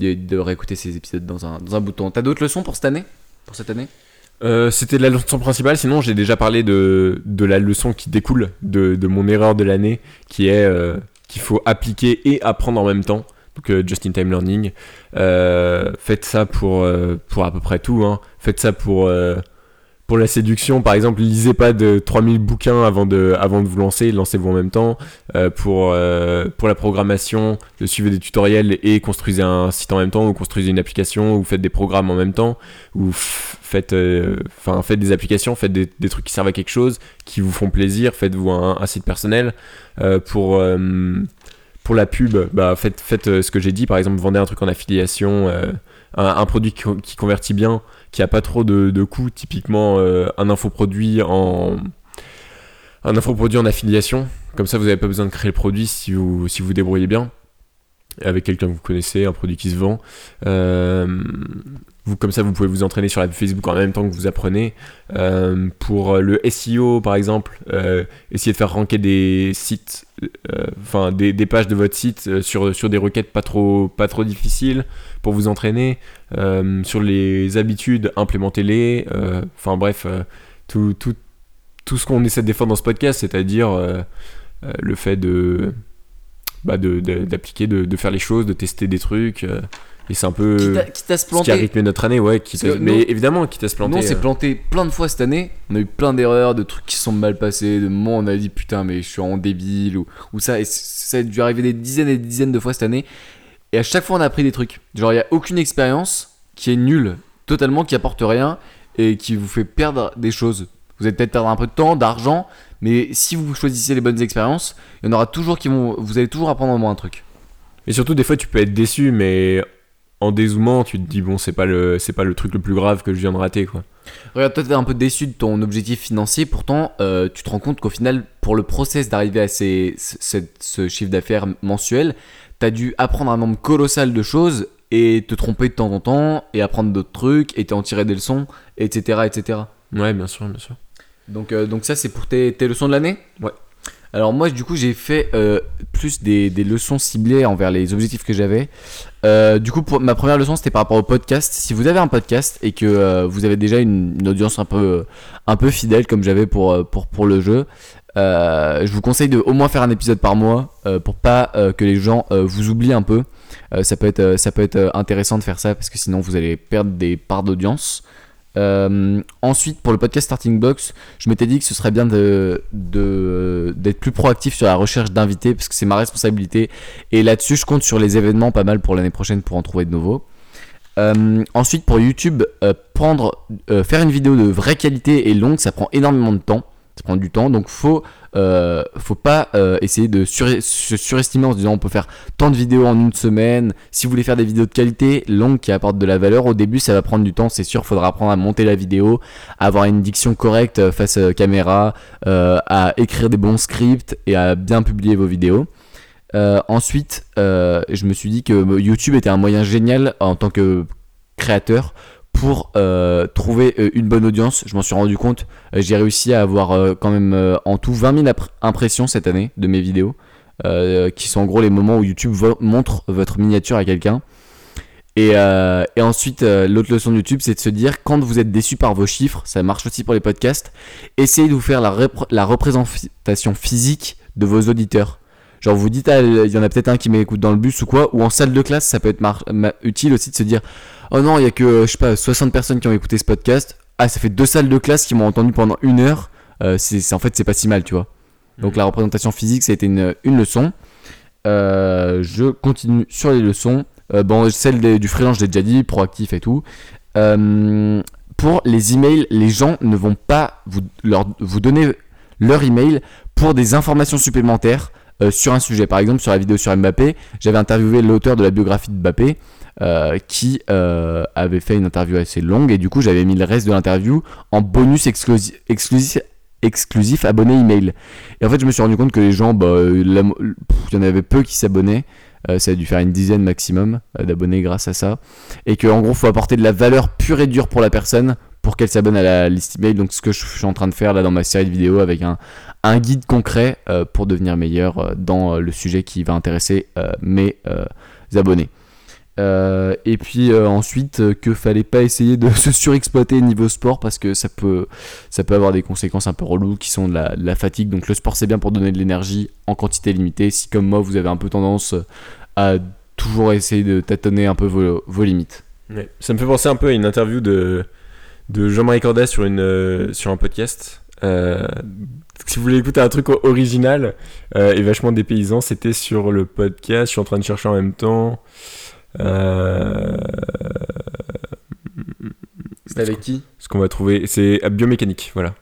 de, réécouter ces épisodes dans un, dans un bouton. T'as d'autres leçons pour cette année? Pour cette année? Euh, C'était la leçon principale, sinon j'ai déjà parlé de, de, la leçon qui découle de, de mon erreur de l'année, qui est euh, qu'il faut appliquer et apprendre en même temps. Donc euh, just in time learning. faites ça pour, pour à peu près tout. Hein. Faites ça pour pour la séduction, par exemple, lisez pas de 3000 bouquins avant de, avant de vous lancer, lancez-vous en même temps. Euh, pour, euh, pour la programmation, suivez des tutoriels et construisez un site en même temps, ou construisez une application, ou faites des programmes en même temps, ou faites, euh, faites des applications, faites des, trucs qui servent à quelque chose, qui vous font plaisir, faites-vous un, site personnel. pour pour la pub, bah, faites, faites euh, ce que j'ai dit. Par exemple, vendez un truc en affiliation, euh, un, produit qui convertit bien, qui a pas trop de, de coûts. Typiquement, euh, un infoproduit en un en affiliation. Comme ça, vous n'avez pas besoin de créer le produit si vous si vous débrouillez bien avec quelqu'un que vous connaissez, un produit qui se vend. Euh, vous, comme ça, vous pouvez vous entraîner sur la Facebook en même temps que vous apprenez. Euh, pour le SEO, par exemple, essayez de faire ranker des sites, enfin des, des pages de votre site sur, sur des requêtes pas trop, pas trop difficiles pour vous entraîner. Euh, sur les habitudes, implémentez-les. Euh, Enfin bref, euh, tout, tout, tout ce qu'on essaie de défendre dans ce podcast, c'est-à-dire le fait de bah de- de- d'appliquer, de, de faire les choses, de tester des trucs. euh, et c'est un peu Quitte à, quitte à se ce qui a rythmé notre année, ouais. quitte à- mais nous- évidemment, quitte à se planter. Nous, on s'est euh, planté plein de fois cette année. On a eu plein d'erreurs, de trucs qui sont mal passés, de moments où on a dit putain, mais je suis en débile ou, ou ça. Et ça a dû arriver des dizaines et des dizaines de fois cette année. Et à chaque fois, on a appris des trucs. Genre, il n'y a aucune expérience qui est nulle, totalement, qui apporte rien et qui vous fait perdre des choses. Vous allez peut-être perdre un peu de temps, d'argent, mais si vous choisissez les bonnes expériences, il y en aura toujours qui vont. Vous allez toujours apprendre au moins un truc. Et surtout, des fois, tu peux être déçu, mais en dézoomant, tu te dis, bon, c'est pas, le, c'est pas le truc le plus grave que je viens de rater, quoi. Regarde, toi, t'es un peu déçu de ton objectif financier, pourtant, euh, tu te rends compte qu'au final, pour le process d'arriver à ces, ce, ce chiffre d'affaires mensuel, t'as dû apprendre un nombre colossal de choses et te tromper de temps en temps et apprendre d'autres trucs et en tirer des leçons, etc. etc. Ouais, bien sûr, bien sûr. Donc, euh, donc ça, c'est pour tes, tes leçons de l'année? Ouais. Alors moi, du coup, j'ai fait euh, plus des, des leçons ciblées envers les objectifs que j'avais. Euh, du coup, pour, ma première leçon, c'était par rapport au podcast. Si vous avez un podcast et que vous avez déjà une, une audience un peu, un peu fidèle, comme j'avais pour, pour, pour le jeu, euh, je vous conseille de au moins faire un épisode par mois euh, pour pas euh, que les gens vous oublient un peu. Ça peut être, ça peut être intéressant de faire ça parce que sinon vous allez perdre des parts d'audience. Ensuite, pour le podcast Starting Box, je m'étais dit que ce serait bien de, d'être plus proactif sur la recherche d'invités parce que c'est ma responsabilité. Et là-dessus, je compte sur les événements pas mal pour l'année prochaine pour en trouver de nouveaux. Ensuite, pour YouTube, prendre, faire une vidéo de vraie qualité et longue, ça prend énormément de temps. Ça prend du temps, donc faut, euh, faut pas euh, essayer de sur- se surestimer en se disant on peut faire tant de vidéos en une semaine. Si vous voulez faire des vidéos de qualité, longues, qui apportent de la valeur, au début ça va prendre du temps, c'est sûr. Faudra apprendre à monter la vidéo, à avoir une diction correcte euh, face caméra, à écrire des bons scripts et à bien publier vos vidéos. Ensuite, je me suis dit que YouTube était un moyen génial en tant que créateur pour euh, trouver euh, une bonne audience. Je m'en suis rendu compte. Euh, J'ai réussi à avoir quand même en tout 20 000 apr- impressions cette année de mes vidéos, qui sont en gros les moments où YouTube montre votre miniature à quelqu'un. Et, ensuite, l'autre leçon de YouTube, c'est de se dire, quand vous êtes déçu par vos chiffres, ça marche aussi pour les podcasts, essayez de vous faire la représentation physique de vos auditeurs. Genre vous dites, ah, il y en a peut-être un qui m'écoute dans le bus ou quoi, ou en salle de classe, ça peut être mar- utile aussi de se dire, oh non, il y a que, je sais pas, 60 personnes qui ont écouté ce podcast, ah, ça fait deux salles de classe qui m'ont entendu pendant une heure, Euh, c'est en fait, c'est pas si mal, tu vois. Donc Mhm. la représentation physique, ça a été une, une leçon. Euh, je continue sur les leçons. Euh, bon, celle des- du freelance, je l'ai déjà dit, proactif et tout. Euh, pour les emails, les gens ne vont pas vous, leur, vous donner leur email pour des informations supplémentaires euh, sur un sujet. Par exemple, sur la vidéo sur Mbappé, j'avais interviewé l'auteur de la biographie de Mbappé euh, qui euh, avait fait une interview assez longue et du coup j'avais mis le reste de l'interview en bonus exclusi- exclusif, exclusif abonné email. Et en fait, je me suis rendu compte que les gens, bah, il y en avait peu qui s'abonnaient. Ça a dû faire une dizaine maximum d'abonnés grâce à ça. Et que en gros, faut apporter de la valeur pure et dure pour la personne pour qu'elle s'abonne à la liste email. Donc, ce que je suis en train de faire là dans ma série de vidéos avec un, guide concret euh, pour devenir meilleur euh, dans euh, le sujet qui va intéresser mes abonnés. Et puis ensuite que fallait pas essayer de se surexploiter niveau sport parce que ça peut ça peut avoir des conséquences un peu reloues qui sont de la, fatigue donc le sport c'est bien pour donner de l'énergie en quantité limitée si comme moi vous avez un peu tendance à toujours essayer de tâtonner un peu vos, limites. Ça me fait penser un peu à une interview de, de Jean-Marie Cordet sur, une, euh, sur un podcast. Euh, si vous voulez écouter un truc original euh, et vachement dépaysant, c'était sur le podcast. Je suis en train de chercher en même temps. C'est avec qui ce qu'on va trouver, c'est biomécanique, voilà.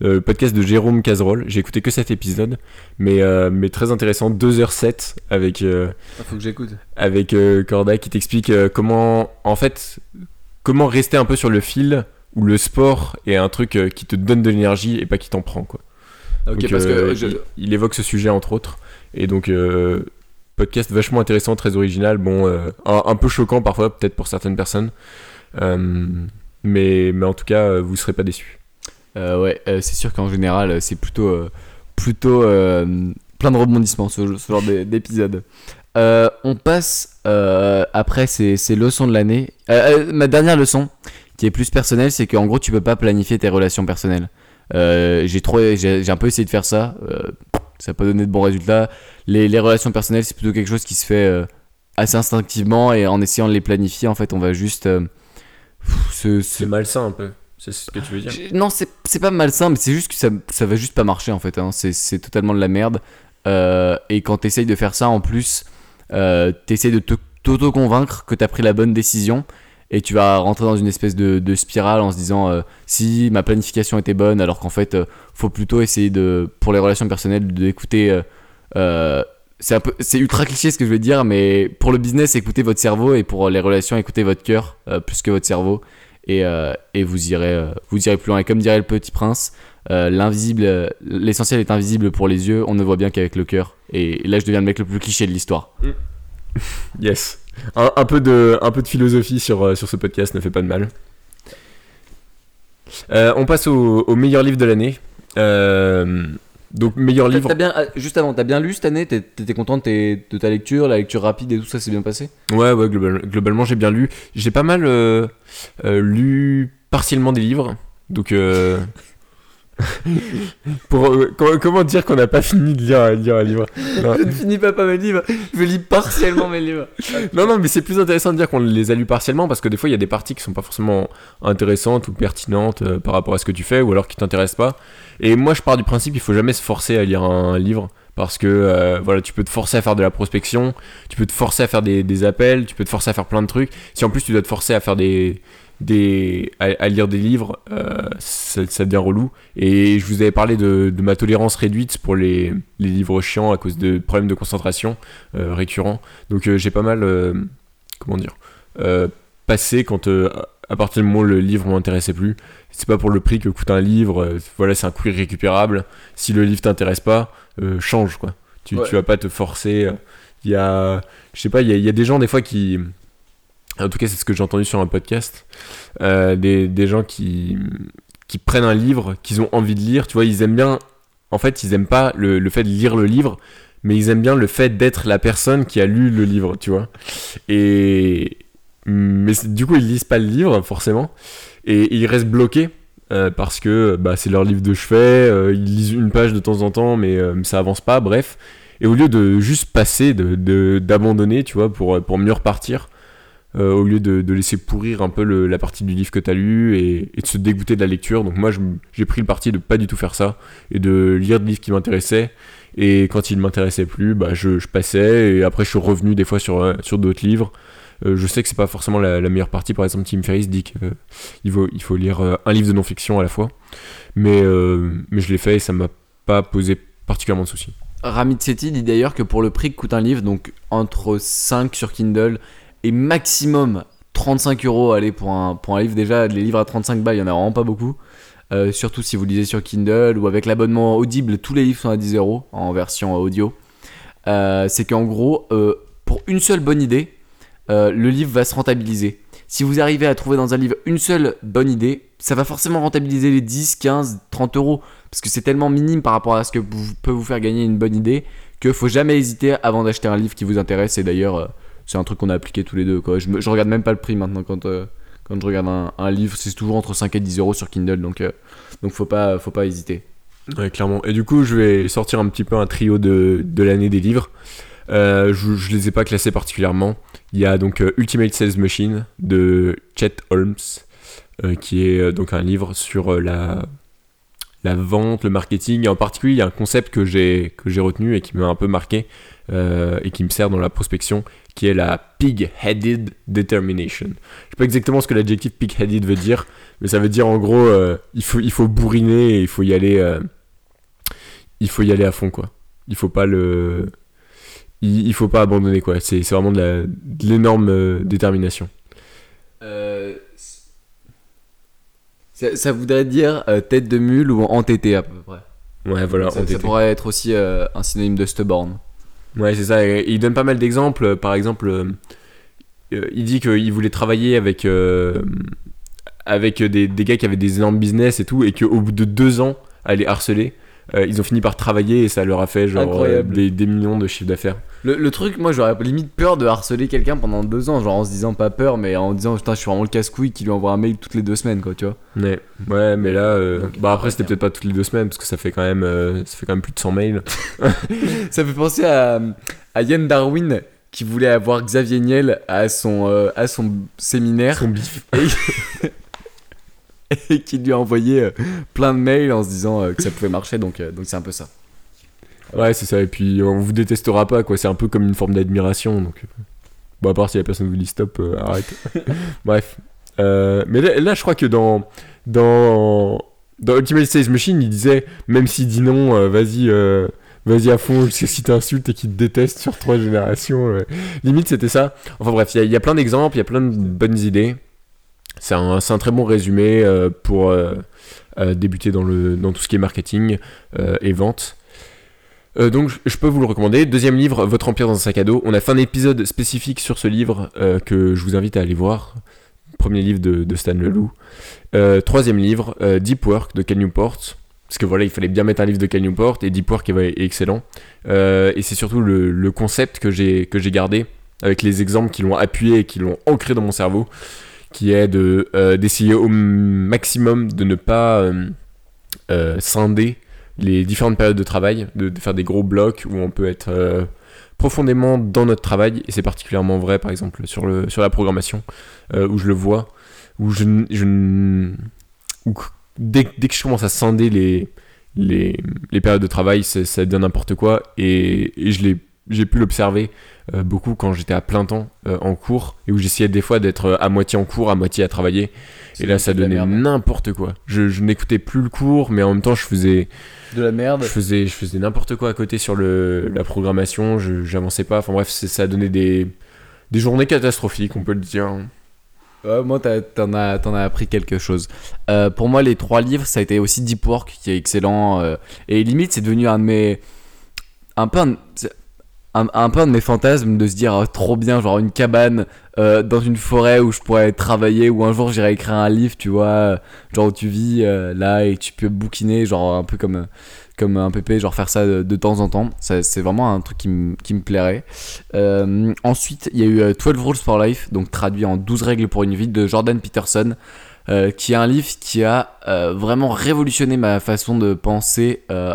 le podcast de Jérôme Cazerolle. J'ai écouté que cet épisode, mais, euh, mais très intéressant. 2h07 avec, euh, Ah, faut que j'écoute. avec euh, Corda qui t'explique comment, en fait, comment rester un peu sur le fil où le sport est un truc euh, qui te donne de l'énergie et pas qui t'en prend, quoi. Ok, Donc, parce euh, que je- il, il évoque ce sujet entre autres. Et donc, euh, podcast vachement intéressant, très original. Bon, euh, un, un peu choquant parfois, peut-être pour certaines personnes. Euh, mais, mais en tout cas, euh, vous serez pas déçus. Euh, ouais, euh, c'est sûr qu'en général, euh, c'est plutôt, euh, plutôt euh, plein de rebondissements ce, ce genre d'é- d'épisode. Euh, on passe euh, après ces, ces leçons de l'année. Euh, euh, ma dernière leçon, qui est plus personnelle, c'est qu'en gros, tu peux pas planifier tes relations personnelles. Euh, j'ai trop, j'ai j'ai un peu essayé de faire ça. euh, ça n'a pas donné de bons résultats. Les, les relations personnelles, c'est plutôt quelque chose qui se fait euh, assez instinctivement et en essayant de les planifier, en fait, on va juste euh, pff, se, se- malsain un peu, c'est ce que tu veux dire. j'ai- Non, c'est c'est pas malsain, mais c'est juste que ça, ça va juste pas marcher en fait. hein. C'est c'est totalement de la merde. Euh, et quand t'essayes de faire ça en plus, euh, t'essayes de te- t'auto-convaincre que t'as pris la bonne décision. Et tu vas rentrer dans une espèce de, spirale en se disant euh, si ma planification était bonne, alors qu'en fait, euh, faut plutôt essayer de, pour les relations personnelles, d'écouter. euh, euh, c'est un peu, c'est ultra cliché ce que je vais dire, mais pour le business, écoutez votre cerveau et pour les relations, écoutez votre cœur plus que votre cerveau. Et, et vous irez vous irez plus loin. Et comme dirait le petit prince l'invisible l'essentiel est invisible pour les yeux. On ne voit bien qu'avec le cœur. Et là je deviens le mec le plus cliché de l'histoire. Yes. Un, un peu de, un peu de philosophie sur, euh, sur ce podcast ne fait pas de mal. Euh, on passe au, au meilleur livre de l'année. Euh, donc, meilleur livre. Bien, ah, juste avant t'as bien lu cette année? T'étais content de, ta lecture la lecture rapide et tout ça s'est bien passé? Ouais, ouais, global- globalement, j'ai bien lu. J'ai pas mal euh, lu partiellement des livres. Donc, pour, euh, comment, comment dire qu'on n'a pas fini de lire, lire un livre non. je ne finis pas, pas mes livres je lis partiellement mes livres non, non, mais c'est plus intéressant de dire qu'on les a lus partiellement parce que des fois, il y a des parties qui sont pas forcément intéressantes ou pertinentes euh, par rapport à ce que tu fais ou alors qui t'intéressent pas. Et moi, je pars du principe qu'il faut jamais se forcer à lire un, livre parce que euh, voilà, tu peux te forcer à faire de la prospection, tu peux te forcer à faire des, des appels, tu peux te forcer à faire plein de trucs. Si en plus tu dois te forcer à faire des des à, à lire des livres, euh, ça, ça devient relou. Et je vous avais parlé de, de ma tolérance réduite pour les, les livres chiants à cause de problèmes de concentration euh, récurrents. Donc euh, j'ai pas mal, euh, comment dire, passé quand à partir du moment où le livre m'intéressait plus. C'est pas pour le prix que coûte un livre. voilà, c'est un coût irrécupérable. Si le livre t'intéresse pas, euh, change quoi. Tu, Ouais. tu vas pas te forcer. Il y a, je sais pas, il y a, il y a des gens des fois qui, en tout cas c'est ce que j'ai entendu sur un podcast, euh, des, des gens qui qui prennent un livre qu'ils ont envie de lire. Tu vois, ils aiment bien. En fait, ils aiment pas le, le fait de lire le livre, mais ils aiment bien le fait d'être la personne qui a lu le livre, tu vois. Et mais du coup, ils lisent pas le livre forcément, et ils restent bloqués. euh, parce que bah, c'est leur livre de chevet, euh, ils lisent une page de temps en temps, mais ça avance pas, bref. Et au lieu de juste passer, de- de- d'abandonner, tu vois, pour, pour mieux repartir, euh, au lieu de, laisser pourrir un peu la partie du livre que tu as lu et, de se dégoûter de la lecture. Donc moi, j'ai pris le parti de pas du tout faire ça et de lire des livres qui m'intéressaient. Et quand ils ne m'intéressaient plus, bah, je, passais et après je suis revenu des fois sur, euh, d'autres livres. Euh, je sais que c'est pas forcément la, meilleure partie. Par exemple, Tim Ferriss dit qu'il il faut, lire un livre de non-fiction à la fois. Mais, mais je l'ai fait et ça m'a pas posé particulièrement de soucis. Ramit Sethi dit d'ailleurs que pour le prix que coûte un livre, donc entre 5 sur Kindle et maximum 35 euros, allez, pour un, pour un livre, déjà, les livres à 35 balles, il y en a vraiment pas beaucoup. Euh, surtout si vous lisez sur Kindle ou avec l'abonnement Audible, tous les livres sont à 10 euros en version audio. Euh, c'est qu'en gros, euh, pour une seule bonne idée, le livre va se rentabiliser. Si vous arrivez à trouver dans un livre une seule bonne idée, ça va forcément rentabiliser les 10, 15, 30 euros. Parce que c'est tellement minime par rapport à ce que vous- peut vous faire gagner une bonne idée que faut jamais hésiter avant d'acheter un livre qui vous intéresse. Et d'ailleurs, c'est un truc qu'on a appliqué tous les deux. Quoi. Je, je regarde même pas le prix maintenant quand, euh, quand je regarde un, un livre. C'est toujours entre 5 et 10 euros sur Kindle. Donc, euh, donc faut, pas, faut pas hésiter. Clairement. Et du coup, je vais sortir un petit peu un trio de, de l'année des livres. Euh, je, je les ai pas classés particulièrement. Il y a donc euh, Ultimate Sales Machine de Chet Holmes, qui est donc un livre sur la la vente, le marketing. Et en particulier, il y a un concept que j'ai que j'ai retenu et qui m'a un peu marqué et qui me sert dans la prospection, qui est la pig-headed determination. Je sais pas exactement ce que l'adjectif pig-headed veut dire, mais ça veut dire en gros, euh, il faut il faut bourriner et il faut y aller, euh, il faut y aller à fond quoi. Il faut pas le, il, il faut pas abandonner quoi. C'est c'est vraiment de l'énorme détermination. Euh, ça, ça voudrait dire tête de mule ou entêté à peu près. Ouais, voilà. ça, pourrait être aussi un synonyme de stubborn. Ouais, c'est ça. Il donne pas mal d'exemples. Par exemple, euh, euh, il dit qu'il voulait travailler avec, euh, avec des, des gars qui avaient des énormes business et tout, et qu'au bout de deux ans à les harceler, euh, ils ont fini par travailler et ça leur a fait genre euh, des, des millions de chiffre d'affaires. Le, le truc, moi j'aurais limite peur de harceler quelqu'un pendant deux ans, genre en se disant pas peur, mais en disant putain, je suis vraiment le casse-couille qui lui envoie un mail toutes les deux semaines, quoi, tu vois. Ouais, ouais mais là, euh, Donc, bah après c'était peut-être pas toutes les deux semaines parce que ça fait quand même, euh, ça fait quand même plus de 100 mails. Ça fait penser à, à Yann Darwin qui voulait avoir Xavier Niel à son, à son séminaire Son bif. et qui lui a envoyé euh, plein de mails en se disant euh, que ça pouvait marcher, donc euh, donc c'est un peu ça. Ouais, c'est ça. Et puis on vous détestera pas quoi. C'est un peu comme une forme d'admiration. Donc, bon à part si la personne vous dit stop, euh, arrête. Bref. Euh, mais là, là, je crois que dans dans dans Ultimate Sales Machine, il disait même s'il dit non, euh, vas-y. Vas-y à fond jusqu'à si t'insultes et qu'il te déteste sur trois générations. ouais. Limite, c'était ça. Enfin bref, il y a- il y, a plein d'exemples, il y a plein de bonnes idées. C'est un, très bon résumé euh, pour euh, euh, débuter dans, tout ce qui est marketing et vente. Donc je- peux vous le recommander. Deuxième livre, Votre Empire dans un sac à dos. On a fait un épisode spécifique sur ce livre que je vous invite à aller voir. Premier livre de, Stan Leloup. Troisième livre, Deep Work de Cal Newport. Parce que voilà, il fallait bien mettre un livre de Cal Newport et Deep Work est, est excellent. Et c'est surtout le, concept que j'ai gardé avec les exemples qui l'ont appuyé et qui l'ont ancré dans mon cerveau, qui est euh, d'essayer au maximum de ne pas euh, euh, scinder les différentes périodes de travail, de, faire des gros blocs où on peut être profondément dans notre travail, et c'est particulièrement vrai par exemple sur, le, sur la programmation, où je le vois, où je, dès, dès que je commence à scinder les, les, les périodes de travail, c'est- ça devient n'importe quoi, et, et je j'ai pu l'observer euh, beaucoup quand j'étais à plein temps euh, en cours et où j'essayais des fois d'être euh, à moitié en cours, à moitié à travailler. Et là, ça donnait merde. n'importe quoi. Je, je n'écoutais plus le cours, mais en même temps, je faisais, De la merde. je faisais, je faisais n'importe quoi à côté sur le, la programmation. Je j'avançais pas. Enfin bref, ça a donné des, des journées catastrophiques, on peut le dire. Ouais, moi, t'as- t'en as, t'en as appris quelque chose. Euh, pour moi, les trois livres, ça a été aussi Deep Work, qui est excellent. euh, et limite, c'est devenu un de mes. Un peu un, un, peu un de mes fantasmes de se dire ah, trop bien, genre une cabane euh, dans une forêt où je pourrais travailler, ou un jour j'irai écrire un livre, tu vois, genre où tu vis euh, là et tu peux bouquiner, genre un peu comme, comme un pépé, genre faire ça de, temps en temps. C'est vraiment un truc qui me plairait. Euh, ensuite, il y a eu euh, 12 Rules for Life, donc traduit en 12 règles pour une vie de Jordan Peterson, euh, qui est un livre qui a euh, vraiment révolutionné ma façon de penser euh,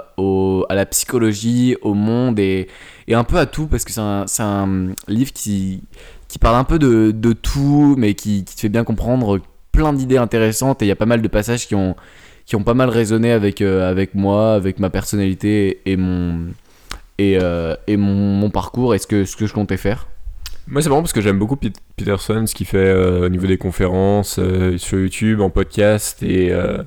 à la psychologie, au monde et, un peu à tout, parce que c'est un, livre qui, qui parle un peu de, tout, mais qui, te fait bien comprendre plein d'idées intéressantes, et il y a pas mal de passages qui ont, qui ont pas mal résonné avec, avec moi, avec ma personnalité et mon, et, et mon parcours et ce que, ce que je comptais faire. Moi, c'est marrant parce que j'aime beaucoup Pete- Peterson, ce qu'il fait euh, au niveau des conférences, euh, sur YouTube, en podcast et, euh,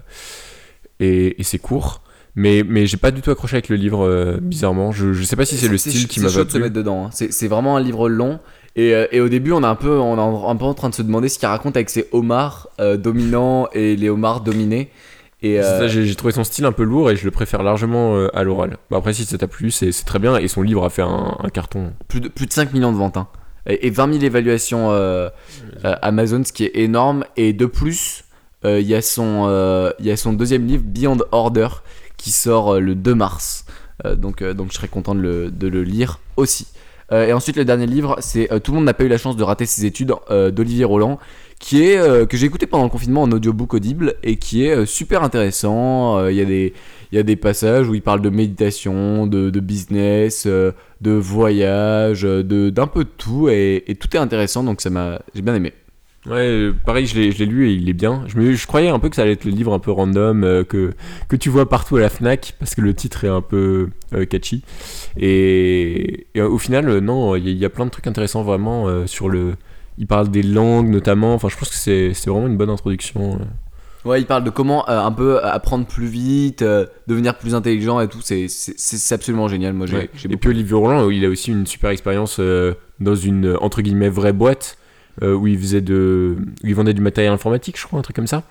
et, et ses cours. Mais, mais j'ai pas du tout accroché avec le livre, euh, bizarrement. Je, je sais pas si c'est le style qui m'a pas de se plu. mettre dedans. hein. C'est vraiment un livre long. Et, et au début, on est un peu, on est en- un peu en train de se demander ce qu'il raconte avec ses homards dominants et les homards dominés. Euh, J'ai trouvé son style un peu lourd et je le préfère largement euh, à l'oral. Bah, après, si ça t'a plu, c'est c'est très bien et son livre a fait un, un carton. plus, de, plus de 5 millions de ventes. hein. Et, et 20 000 évaluations euh, euh, Amazon, ce qui est énorme. Et de plus, euh, il y, a son, il y a son deuxième livre, Beyond Order, qui sort le 2 mars. Donc, donc je serais content de le, de le lire aussi. Et ensuite, le dernier livre, c'est Tout le monde n'a pas eu la chance de rater ses études d'Olivier Roland, qui est euh, que j'ai écouté pendant le confinement en audiobook audible et qui est euh, super intéressant. Euh, Il y a des il y a des passages où il parle de méditation, de, de business, de voyage, euh, de d'un peu de tout et, tout est intéressant donc ça m'a j'ai bien aimé. Ouais, pareil, je l'ai lu et il est bien. Je, me, je croyais un peu que ça allait être le livre un peu random euh, que, que tu vois partout à la Fnac parce que le titre est un peu euh, catchy. Et, au final, non, il y, a- plein de trucs intéressants vraiment sur le. Il parle des langues notamment. Enfin, je pense que c'est vraiment une bonne introduction. Euh. Ouais, il parle de comment euh, un peu apprendre plus vite, euh, devenir plus intelligent et tout. C'est absolument génial. Moi, j'ai Ouais. Et puis Olivier Roland, il a aussi une super expérience euh, dans une euh, entre guillemets vraie boîte euh, où il faisait de, où il vendait du matériel informatique, je crois, un truc comme ça,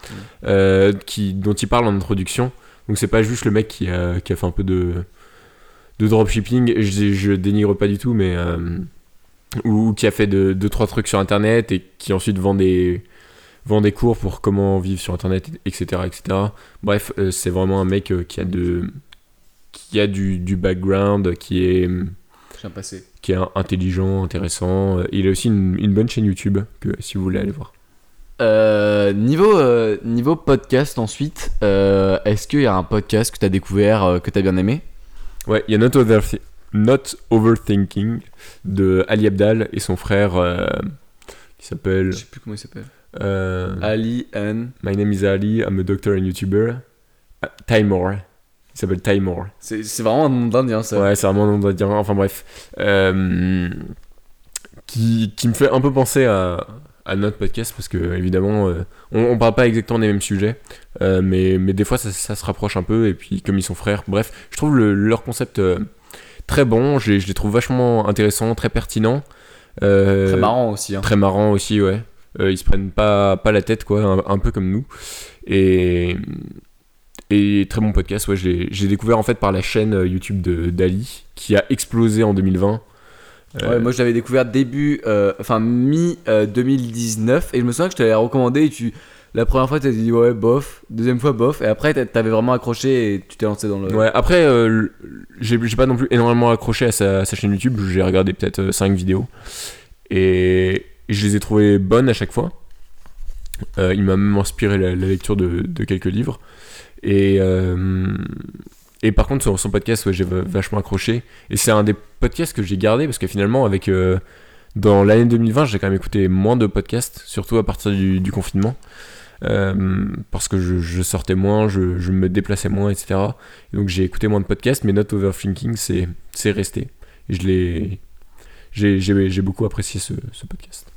euh, qui dont il parle en introduction. Donc c'est pas juste le mec qui a, qui a fait un peu de de dropshipping. Je, je dénigre pas du tout, mais euh, ou, ou qui a fait de, deux trois trucs sur internet et qui ensuite vend des vend des cours pour comment vivre sur internet, etc., etc. Bref, euh, c'est vraiment un mec euh, qui a de qui a du, du background, qui est passé. qui est intelligent, intéressant. Euh, Il a aussi une, une bonne chaîne YouTube que si vous voulez aller voir. Euh, niveau, euh, niveau podcast ensuite, euh, est-ce qu'il y a un podcast que tu as découvert, euh, que tu as bien aimé? Ouais, il y a Not, Overthi- Not Overthinking de Ali Abdal et son frère euh, qui s'appelle Je sais plus comment il s'appelle. Euh, Ali and. My name is Ali, I'm a doctor and YouTuber. Ah, Timor. Il s'appelle Timor. C'est c'est vraiment un nom d'indien ça. Ouais, c'est vraiment un nom d'Indien. Enfin bref. Euh, qui, qui me fait un peu penser à, à notre podcast parce que, évidemment, euh, on, on parle pas exactement des mêmes sujets. euh, mais, mais des fois, ça, ça se rapproche un peu. Et puis, comme ils sont frères, bref, je trouve le- leur concept euh, très bon. Je les, je les trouve vachement intéressants, très pertinents. Très marrant aussi. Hein. Très marrant aussi, ouais. Euh, ils se prennent pas, pas la tête, quoi, un, un peu comme nous. Et, et très bon podcast, ouais. J'ai découvert en fait par la chaîne euh, YouTube de d'Ali, qui a explosé en 2020. Euh, Ouais, moi je l'avais découvert début, euh, enfin mi euh, 2019 et je me souviens que je t'avais recommandé et tu, la première fois tu dit ouais bof, deuxième fois bof et après t'a- t'avais vraiment accroché et tu t'es lancé dans le. Ouais, après, j'ai pas non plus énormément accroché à sa, sa chaîne YouTube. J'ai regardé peut-être 5 vidéos. Et, et je les ai trouvées bonnes à chaque fois. Euh, il m'a même inspiré la, lecture de, quelques livres. Et, euh, et par contre, son, son podcast, j'ai va- vachement accroché. Et c'est un des podcasts que j'ai gardé parce que finalement, avec. euh, dans l'année 2020, j'ai quand même écouté moins de podcasts, surtout à partir du, confinement. Parce que je, sortais moins, je, me déplaçais moins, etc. Et donc j'ai écouté moins de podcasts, mais Not Overthinking, c'est, resté. Et je l'ai, j'ai, beaucoup apprécié ce podcast.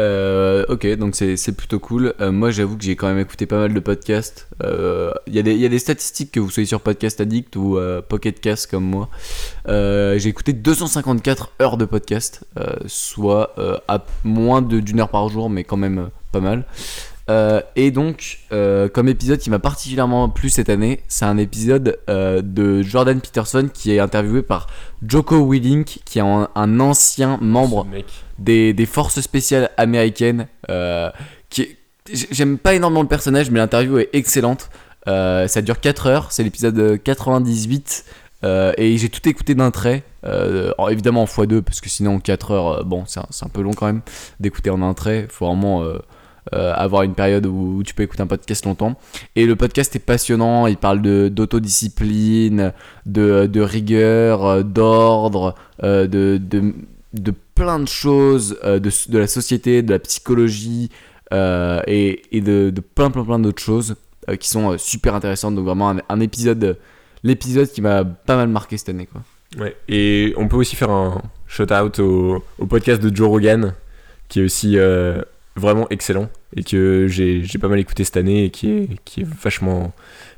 Euh, ok, donc c'est plutôt cool. Euh, moi j'avoue que j'ai quand même écouté pas mal de podcasts. Euh, Il y, des- il y a des statistiques que vous soyez sur Podcast Addict ou euh, Pocket Cast comme moi. Euh, j'ai écouté 254 heures de podcast, euh, soit euh, à moins d'une heure par jour, mais quand même euh, pas mal. Euh, et donc, euh, comme épisode qui m'a particulièrement plu cette année, c'est un épisode euh, de Jordan Peterson qui est interviewé par Joko Willink, qui est un, un ancien membre des, des forces spéciales américaines. qui J'aime pas énormément le personnage, mais l'interview est excellente. Ça dure 4 heures, c'est l'épisode 98. euh, et j'ai tout écouté d'un trait. en- évidemment en x2, parce que sinon 4 heures, bon, c'est un, c'est un peu long quand même d'écouter en un trait. faut vraiment euh, avoir une période où, tu peux écouter un podcast longtemps. Et le podcast est passionnant, il parle d'autodiscipline, de, de rigueur, euh, d'ordre, euh, de, de, de plein de choses, de, de la société, de la psychologie et, et de, plein plein plein d'autres choses qui sont super intéressantes. Donc vraiment un, épisode, l'épisode qui m'a pas mal marqué cette année. Quoi. Ouais. Et on peut aussi faire un shout-out au, au podcast de Joe Rogan, qui est aussi vraiment excellent et que j'ai, pas mal écouté cette année et qui est, qui est vachement,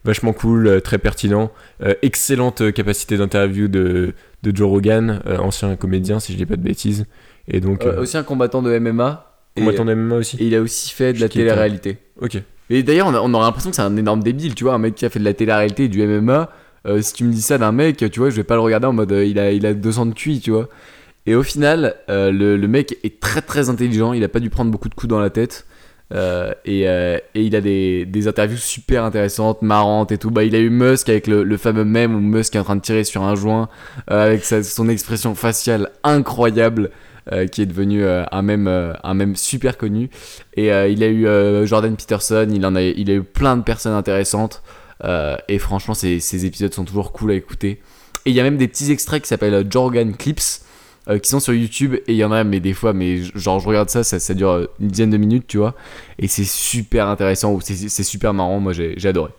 vachement cool, euh, très pertinent. Euh, excellente capacité d'interview de, de Joe Rogan, euh, ancien comédien, si je dis pas de bêtises. Et donc, Euh, euh, aussi un combattant de MMA. On m'attendait même aussi. et il a aussi fait de la télé-réalité. Ok. Et d'ailleurs, on, aurait l'impression que c'est un énorme débile, tu vois, un mec qui a fait de la télé-réalité et du MMA. euh, si tu me dis ça d'un mec, tu vois, je vais pas le regarder en mode euh, il, a, il a 200 de QI, tu vois. Et au final, euh, le, mec est très très intelligent, il a pas dû prendre beaucoup de coups dans la tête. euh, et, euh, et il a des, interviews super intéressantes, marrantes et tout. Bah, il a eu Musk avec le, fameux mème où Musk est en train de tirer sur un joint avec son expression faciale incroyable qui est devenu un euh, un super connu. Et il a eu Jordan Peterson, il, en a, il a eu plein de personnes intéressantes. et franchement, ces, épisodes sont toujours cool à écouter. Et il y a même des petits extraits qui s'appellent Jorgan Clips. Euh, qui sont sur YouTube et il y en a mais des fois mais genre je regarde ça ça, ça dure euh, une dizaine de minutes tu vois et c'est super intéressant ou c'est super marrant moi j'ai adoré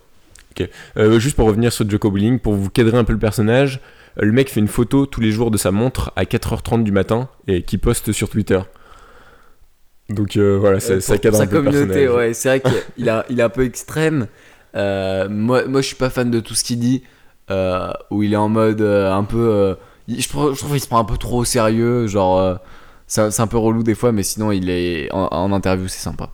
Euh, juste pour revenir sur Joko Willing, pour vous cadrer un peu le personnage, le mec fait une photo tous les jours de sa montre à 4h30 du matin et qui poste sur Twitter. Donc euh, voilà, ça, ça cadre un peu le personnage. ouais c'est vrai qu'il a, il est un peu extrême moi moi je suis pas fan de tout ce qu'il dit où il est en mode un peu je, trouve- je trouve qu'il se prend un peu trop au sérieux genre euh, c'est un peu relou des fois mais sinon il est en, en interview c'est sympa.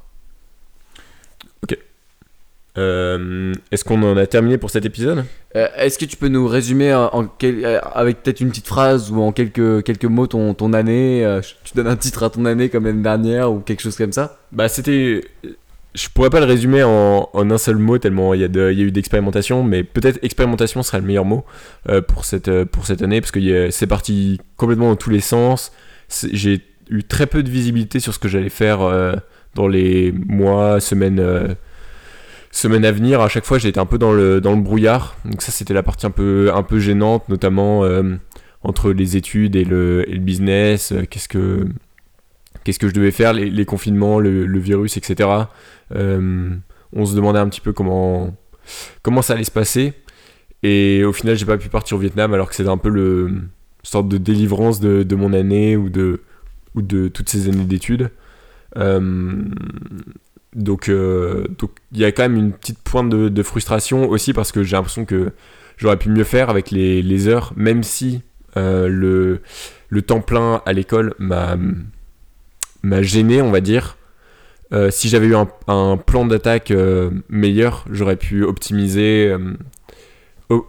Euh, Est-ce qu'on en a terminé pour cet épisode? Euh, Est-ce que tu peux nous résumer en, en quel- avec peut-être une petite phrase ou en quelques, quelques mots ton, ton année? Euh, Tu donnes un titre à ton année comme l'année dernière ou quelque chose comme ça? Bah c'était... Je pourrais pas le résumer en, un seul mot tellement il y, a eu d'expérimentation, mais peut-être expérimentation serait le meilleur mot euh, pour, cette, euh, pour cette année, parce que c'est parti complètement dans tous les sens. J'ai eu très peu de visibilité sur ce que j'allais faire euh, dans les mois, semaines, semaines à venir. À chaque fois, été un peu dans le, dans le brouillard. Donc ça, c'était la partie un peu, un peu gênante, notamment entre les études et le, et le business. Qu'est-ce que... Qu'est-ce que je devais faire, les, confinements, le, virus, etc. Euh, on se demandait un petit peu comment, comment ça allait se passer. Et au final, j'ai pas pu partir au Vietnam alors que c'était un peu le sorte de délivrance de, de mon année ou de, ou de toutes ces années d'études. Euh, donc, euh, donc il y a quand même une petite pointe de, de frustration aussi parce que j'ai l'impression que j'aurais pu mieux faire avec les, les heures, même si le, le temps plein à l'école m'a m'a gêné, on va dire. Euh, si j'avais eu un, plan d'attaque euh, meilleur, j'aurais pu optimiser, euh,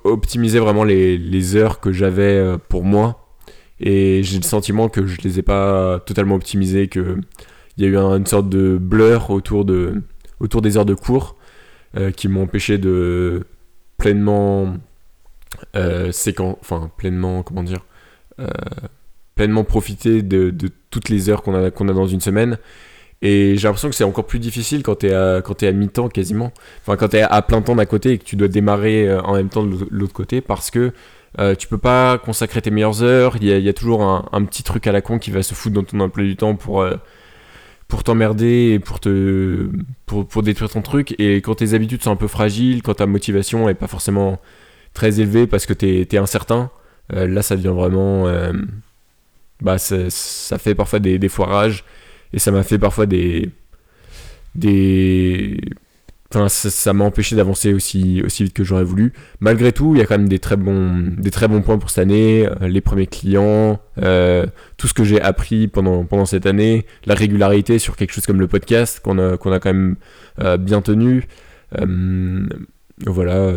optimiser vraiment les, heures que j'avais pour moi. Et j'ai le sentiment que je les ai pas totalement optimisées, que il y a eu un- une sorte de blur autour, de, autour des heures de cours qui m'ont empêché de pleinement enfin pleinement comment dire pleinement profiter de, toutes les heures qu'on a, a dans une semaine. Et j'ai l'impression que c'est encore plus difficile quand t'es à, quand t'es à mi-temps quasiment. Enfin, quand t'es à plein temps d'un côté et que tu dois démarrer euh, en même temps de l'autre- côté parce que euh, tu peux pas consacrer tes meilleures heures. Il y a, toujours un, un petit truc à la con qui va se foutre dans ton emploi du temps pour, euh, pour t'emmerder et pour, te, pour, pour détruire ton truc. Et quand tes habitudes sont un peu fragiles, quand ta motivation est pas forcément très élevée parce que t'es es incertain, euh, là ça devient vraiment. Bah, ça, fait parfois des, des foirages et ça m'a fait parfois des des enfin ça m'a empêché d'avancer aussi aussi vite que j'aurais voulu. Malgré tout il y a quand même des très bons des très bons points pour cette année euh, les premiers clients euh, tout ce que j'ai appris pendant pendant cette année la régularité sur quelque chose comme le podcast qu'on a a quand même euh, bien tenu. Voilà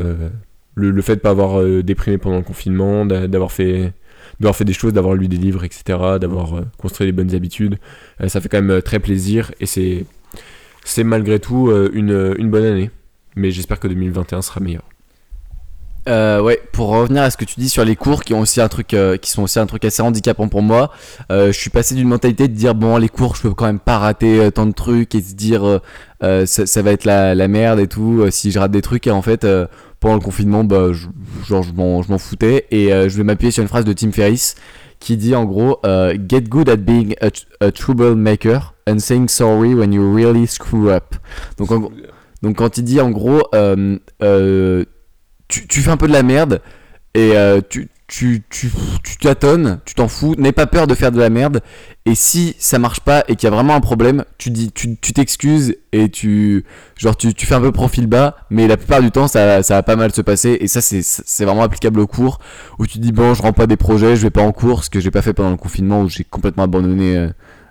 le, le fait de pas avoir déprimé pendant le confinement d'a- d'avoir fait d'avoir fait des choses, d'avoir lu des livres, etc., d'avoir euh, construit des bonnes habitudes. Euh, ça fait quand même euh, très plaisir et c'est, c'est malgré tout une, une bonne année. Mais j'espère que 2021 sera meilleur. Euh, ouais, pour revenir à ce que tu dis sur les cours, qui ont aussi un truc, euh, qui sont aussi un truc assez handicapant pour moi. euh, je suis passé d'une mentalité de dire bon, les cours, je peux quand même pas rater euh, tant de trucs et se dire euh, euh, ça, ça va être la, la merde et tout si je rate des trucs. Et en fait, pendant le confinement, bah, je, genre je m'en, foutais et je vais m'appuyer sur une phrase de Tim Ferriss qui dit en gros Get good at being a, a troublemaker and saying sorry when you really screw up. Donc en donc quand il dit en gros, tu, fais un peu de la merde et euh, tu, tu, tu, tu tâtonnes, tu t'en fous, n'aie pas peur de faire de la merde. Et si ça marche pas et qu'il y a vraiment un problème, tu dis, tu tu t'excuses et tu, genre tu, tu fais un peu profil bas, mais la plupart du temps ça, ça va pas mal se passer. Et ça c'est, c'est vraiment applicable au cours où tu dis bon, je rends pas des projets, je vais pas en cours, ce que j'ai pas fait pendant le confinement où j'ai complètement abandonné. euh,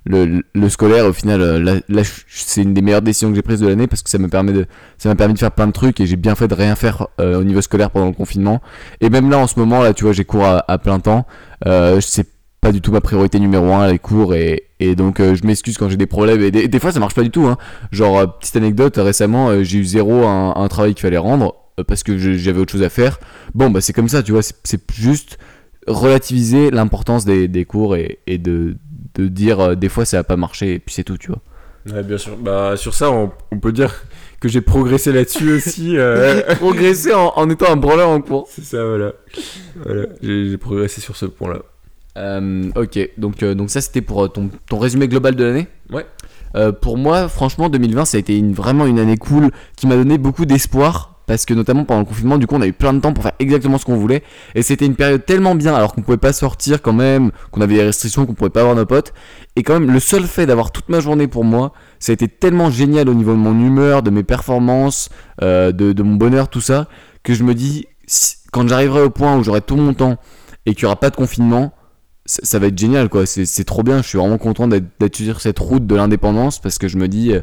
le, scolaire au final euh, là, c'est une des meilleures décisions que j'ai prises de l'année parce que ça me permet de ça m'a permis de faire plein de trucs et j'ai bien fait de rien faire euh, au niveau scolaire pendant le confinement. Et même là en ce moment là tu vois j'ai cours à, plein temps. Euh, c'est pas du tout ma priorité numéro un les cours et, et donc euh, je m'excuse quand j'ai des problèmes et des, fois ça marche pas du tout hein. genre petite anecdote récemment j'ai eu zéro un, un travail qu'il fallait rendre parce que j'avais autre chose à faire. Bon bah c'est comme ça tu vois c'est juste relativiser l'importance des, des cours et, et de, de dire euh, des fois ça va pas marcher et puis c'est tout tu vois Ouais, bien sûr. Bah, sur ça, on, on peut dire que j'ai progressé là-dessus aussi. euh. progresser en, en étant un branleur en cours C'est ça, voilà. voilà. J'ai progressé sur ce point-là. Euh, ok, donc, euh, donc ça c'était pour ton, ton résumé global de l'année Ouais. Pour moi, franchement, 2020 ça a été une, vraiment une année cool qui m'a donné beaucoup d'espoir. Parce que notamment pendant le confinement, du coup, on a eu plein de temps pour faire exactement ce qu'on voulait. Et c'était une période tellement bien, alors qu'on pouvait pas sortir quand même, qu'on avait des restrictions, qu'on pouvait pas voir nos potes. Et quand même, le seul fait d'avoir toute ma journée pour moi, ça a été tellement génial au niveau de mon humeur, de mes performances, euh, de, mon bonheur, tout ça, que je me dis, quand j'arriverai au point où j'aurai tout mon temps et qu'il y aura pas de confinement, ça, va être génial, quoi. C'est trop bien. Je suis vraiment content d'être sur cette route de l'indépendance parce que je me dis, euh,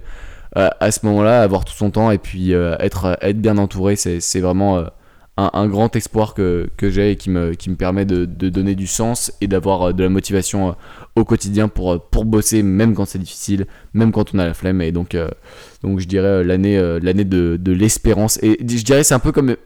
à ce moment-là, avoir tout son temps et puis euh, être, être bien entouré, c'est vraiment euh, un, grand espoir que, que j'ai et qui me, qui me permet de, de donner du sens et d'avoir euh, de la motivation euh, au quotidien pour, euh, pour bosser, même quand c'est difficile, même quand on a la flemme. Et donc, euh, donc je dirais euh, l'année euh, l'année de, de l'espérance. Et je dirais c'est un peu comme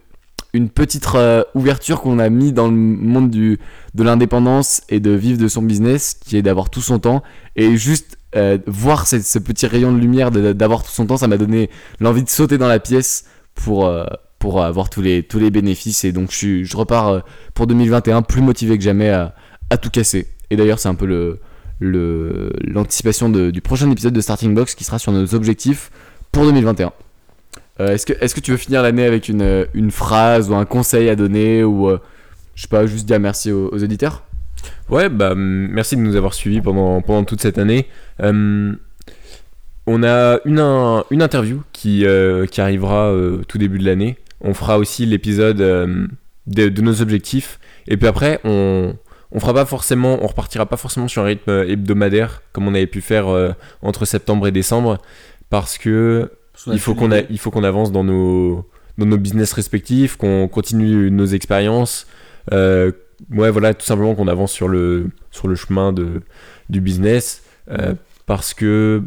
une petite euh, ouverture qu'on a mis dans le monde du, de l'indépendance et de vivre de son business, qui est d'avoir tout son temps. Et juste euh, voir ce, petit rayon de lumière d'avoir tout son temps, ça m'a donné l'envie de sauter dans la pièce pour, euh, pour avoir tous les, tous les bénéfices. Et donc je, repars euh, pour 2021 plus motivé que jamais à, tout casser. Et d'ailleurs c'est un peu l'anticipation du prochain épisode de Starting Box qui sera sur nos objectifs pour 2021. Euh, est-ce, que, est-ce que tu veux finir l'année avec une, phrase ou un conseil à donner ou je sais pas, juste dire merci aux, aux auditeurs? Ouais, bah merci de nous avoir suivis pendant, pendant toute cette année. Euh, on a une, un- une interview qui, euh, qui arrivera euh, tout début de l'année. On fera aussi l'épisode de, de nos objectifs. Et puis après, on, on fera pas forcément, on repartira pas forcément sur un rythme hebdomadaire comme on avait pu faire euh, entre septembre et décembre, parce que il faut qu'on a- il faut qu'on avance dans nos dans nos business respectifs, qu'on continue nos expériences. Euh, ouais, voilà, tout simplement qu'on avance sur le sur le chemin de du business euh, parce que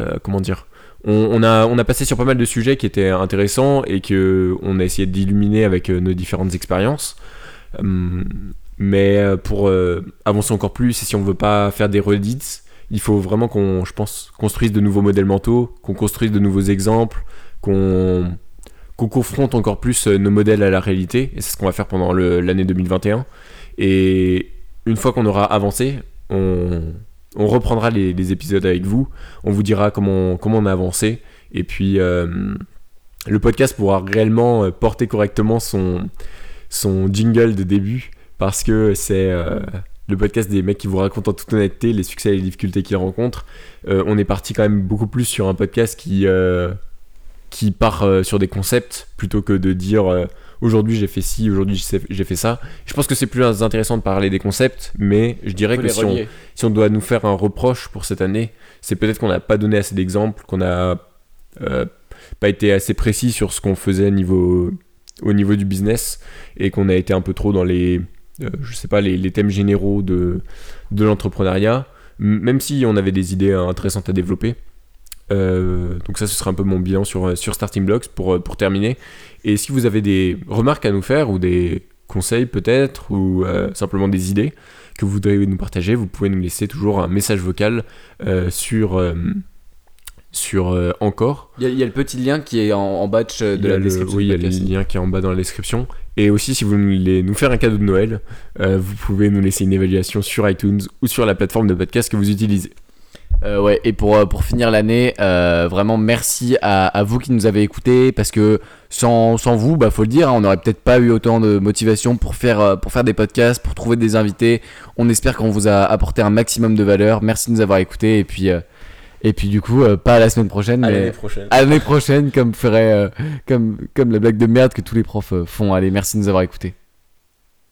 euh, comment dire. On, on a, on a passé sur pas mal de sujets qui étaient intéressants et que on a essayé d'illuminer avec euh, nos différentes expériences. Hum, mais pour avancer encore plus, et si on veut pas faire des redits, il faut vraiment qu'on, je pense, construise de nouveaux modèles mentaux, qu'on construise de nouveaux exemples, qu'on qu'on confronte encore plus euh, nos modèles à la réalité. Et c'est ce qu'on va faire pendant l'année 2021. Et une fois qu'on aura avancé, on, on reprendra les, épisodes avec vous. On vous dira comment, comment on a avancé. Et puis, euh, le podcast pourra réellement euh, porter correctement son, son jingle de début. Parce que c'est le podcast des mecs qui vous racontent en toute honnêteté les succès et les difficultés qu'ils rencontrent. On est parti quand même beaucoup plus sur un podcast qui, qui part euh, sur des concepts plutôt que de dire euh, aujourd'hui j'ai fait ci, aujourd'hui j'ai fait ça. Je pense que c'est plus intéressant de parler des concepts, mais je dirais que si on, si on doit nous faire un reproche pour cette année, c'est peut-être qu'on n'a pas donné assez d'exemples, qu'on n'a euh, pas été assez précis sur ce qu'on faisait niveau, au niveau du business et qu'on a été un peu trop dans les, je sais pas, les, les thèmes généraux de, de l'entrepreneuriat, même si on avait des idées intéressantes à développer. Euh, donc ça, ce sera un peu mon bilan sur, euh, sur Starting Blocks pour, euh, pour terminer. Et si vous avez des remarques à nous faire ou des conseils peut-être ou euh, simplement des idées que vous voudriez nous partager, vous pouvez nous laisser toujours un message vocal euh, sur, sur Encore. Il y, a- il y a le petit lien qui est en, en batch de la le- description. oui, il y a le lien qui est en bas dans la description. Et aussi, si vous voulez nous faire un cadeau de Noël, vous pouvez nous laisser une évaluation sur iTunes ou sur la plateforme de podcast que vous utilisez. Euh, ouais, et pour, euh, pour finir l'année, euh, vraiment merci à, à vous qui nous avez écoutés parce que sans, sans vous, bah faut le dire, hein, on n'aurait peut-être pas eu autant de motivation pour faire, euh, pour faire des podcasts, pour trouver des invités. On espère qu'on vous a apporté un maximum de valeur. Merci de nous avoir écoutés et puis, euh, et puis du coup, euh, pas à la semaine prochaine, mais prochaine. à l'année prochaine, comme ferait, euh, comme, comme la blague de merde que tous les profs euh, font. Allez, merci de nous avoir écoutés.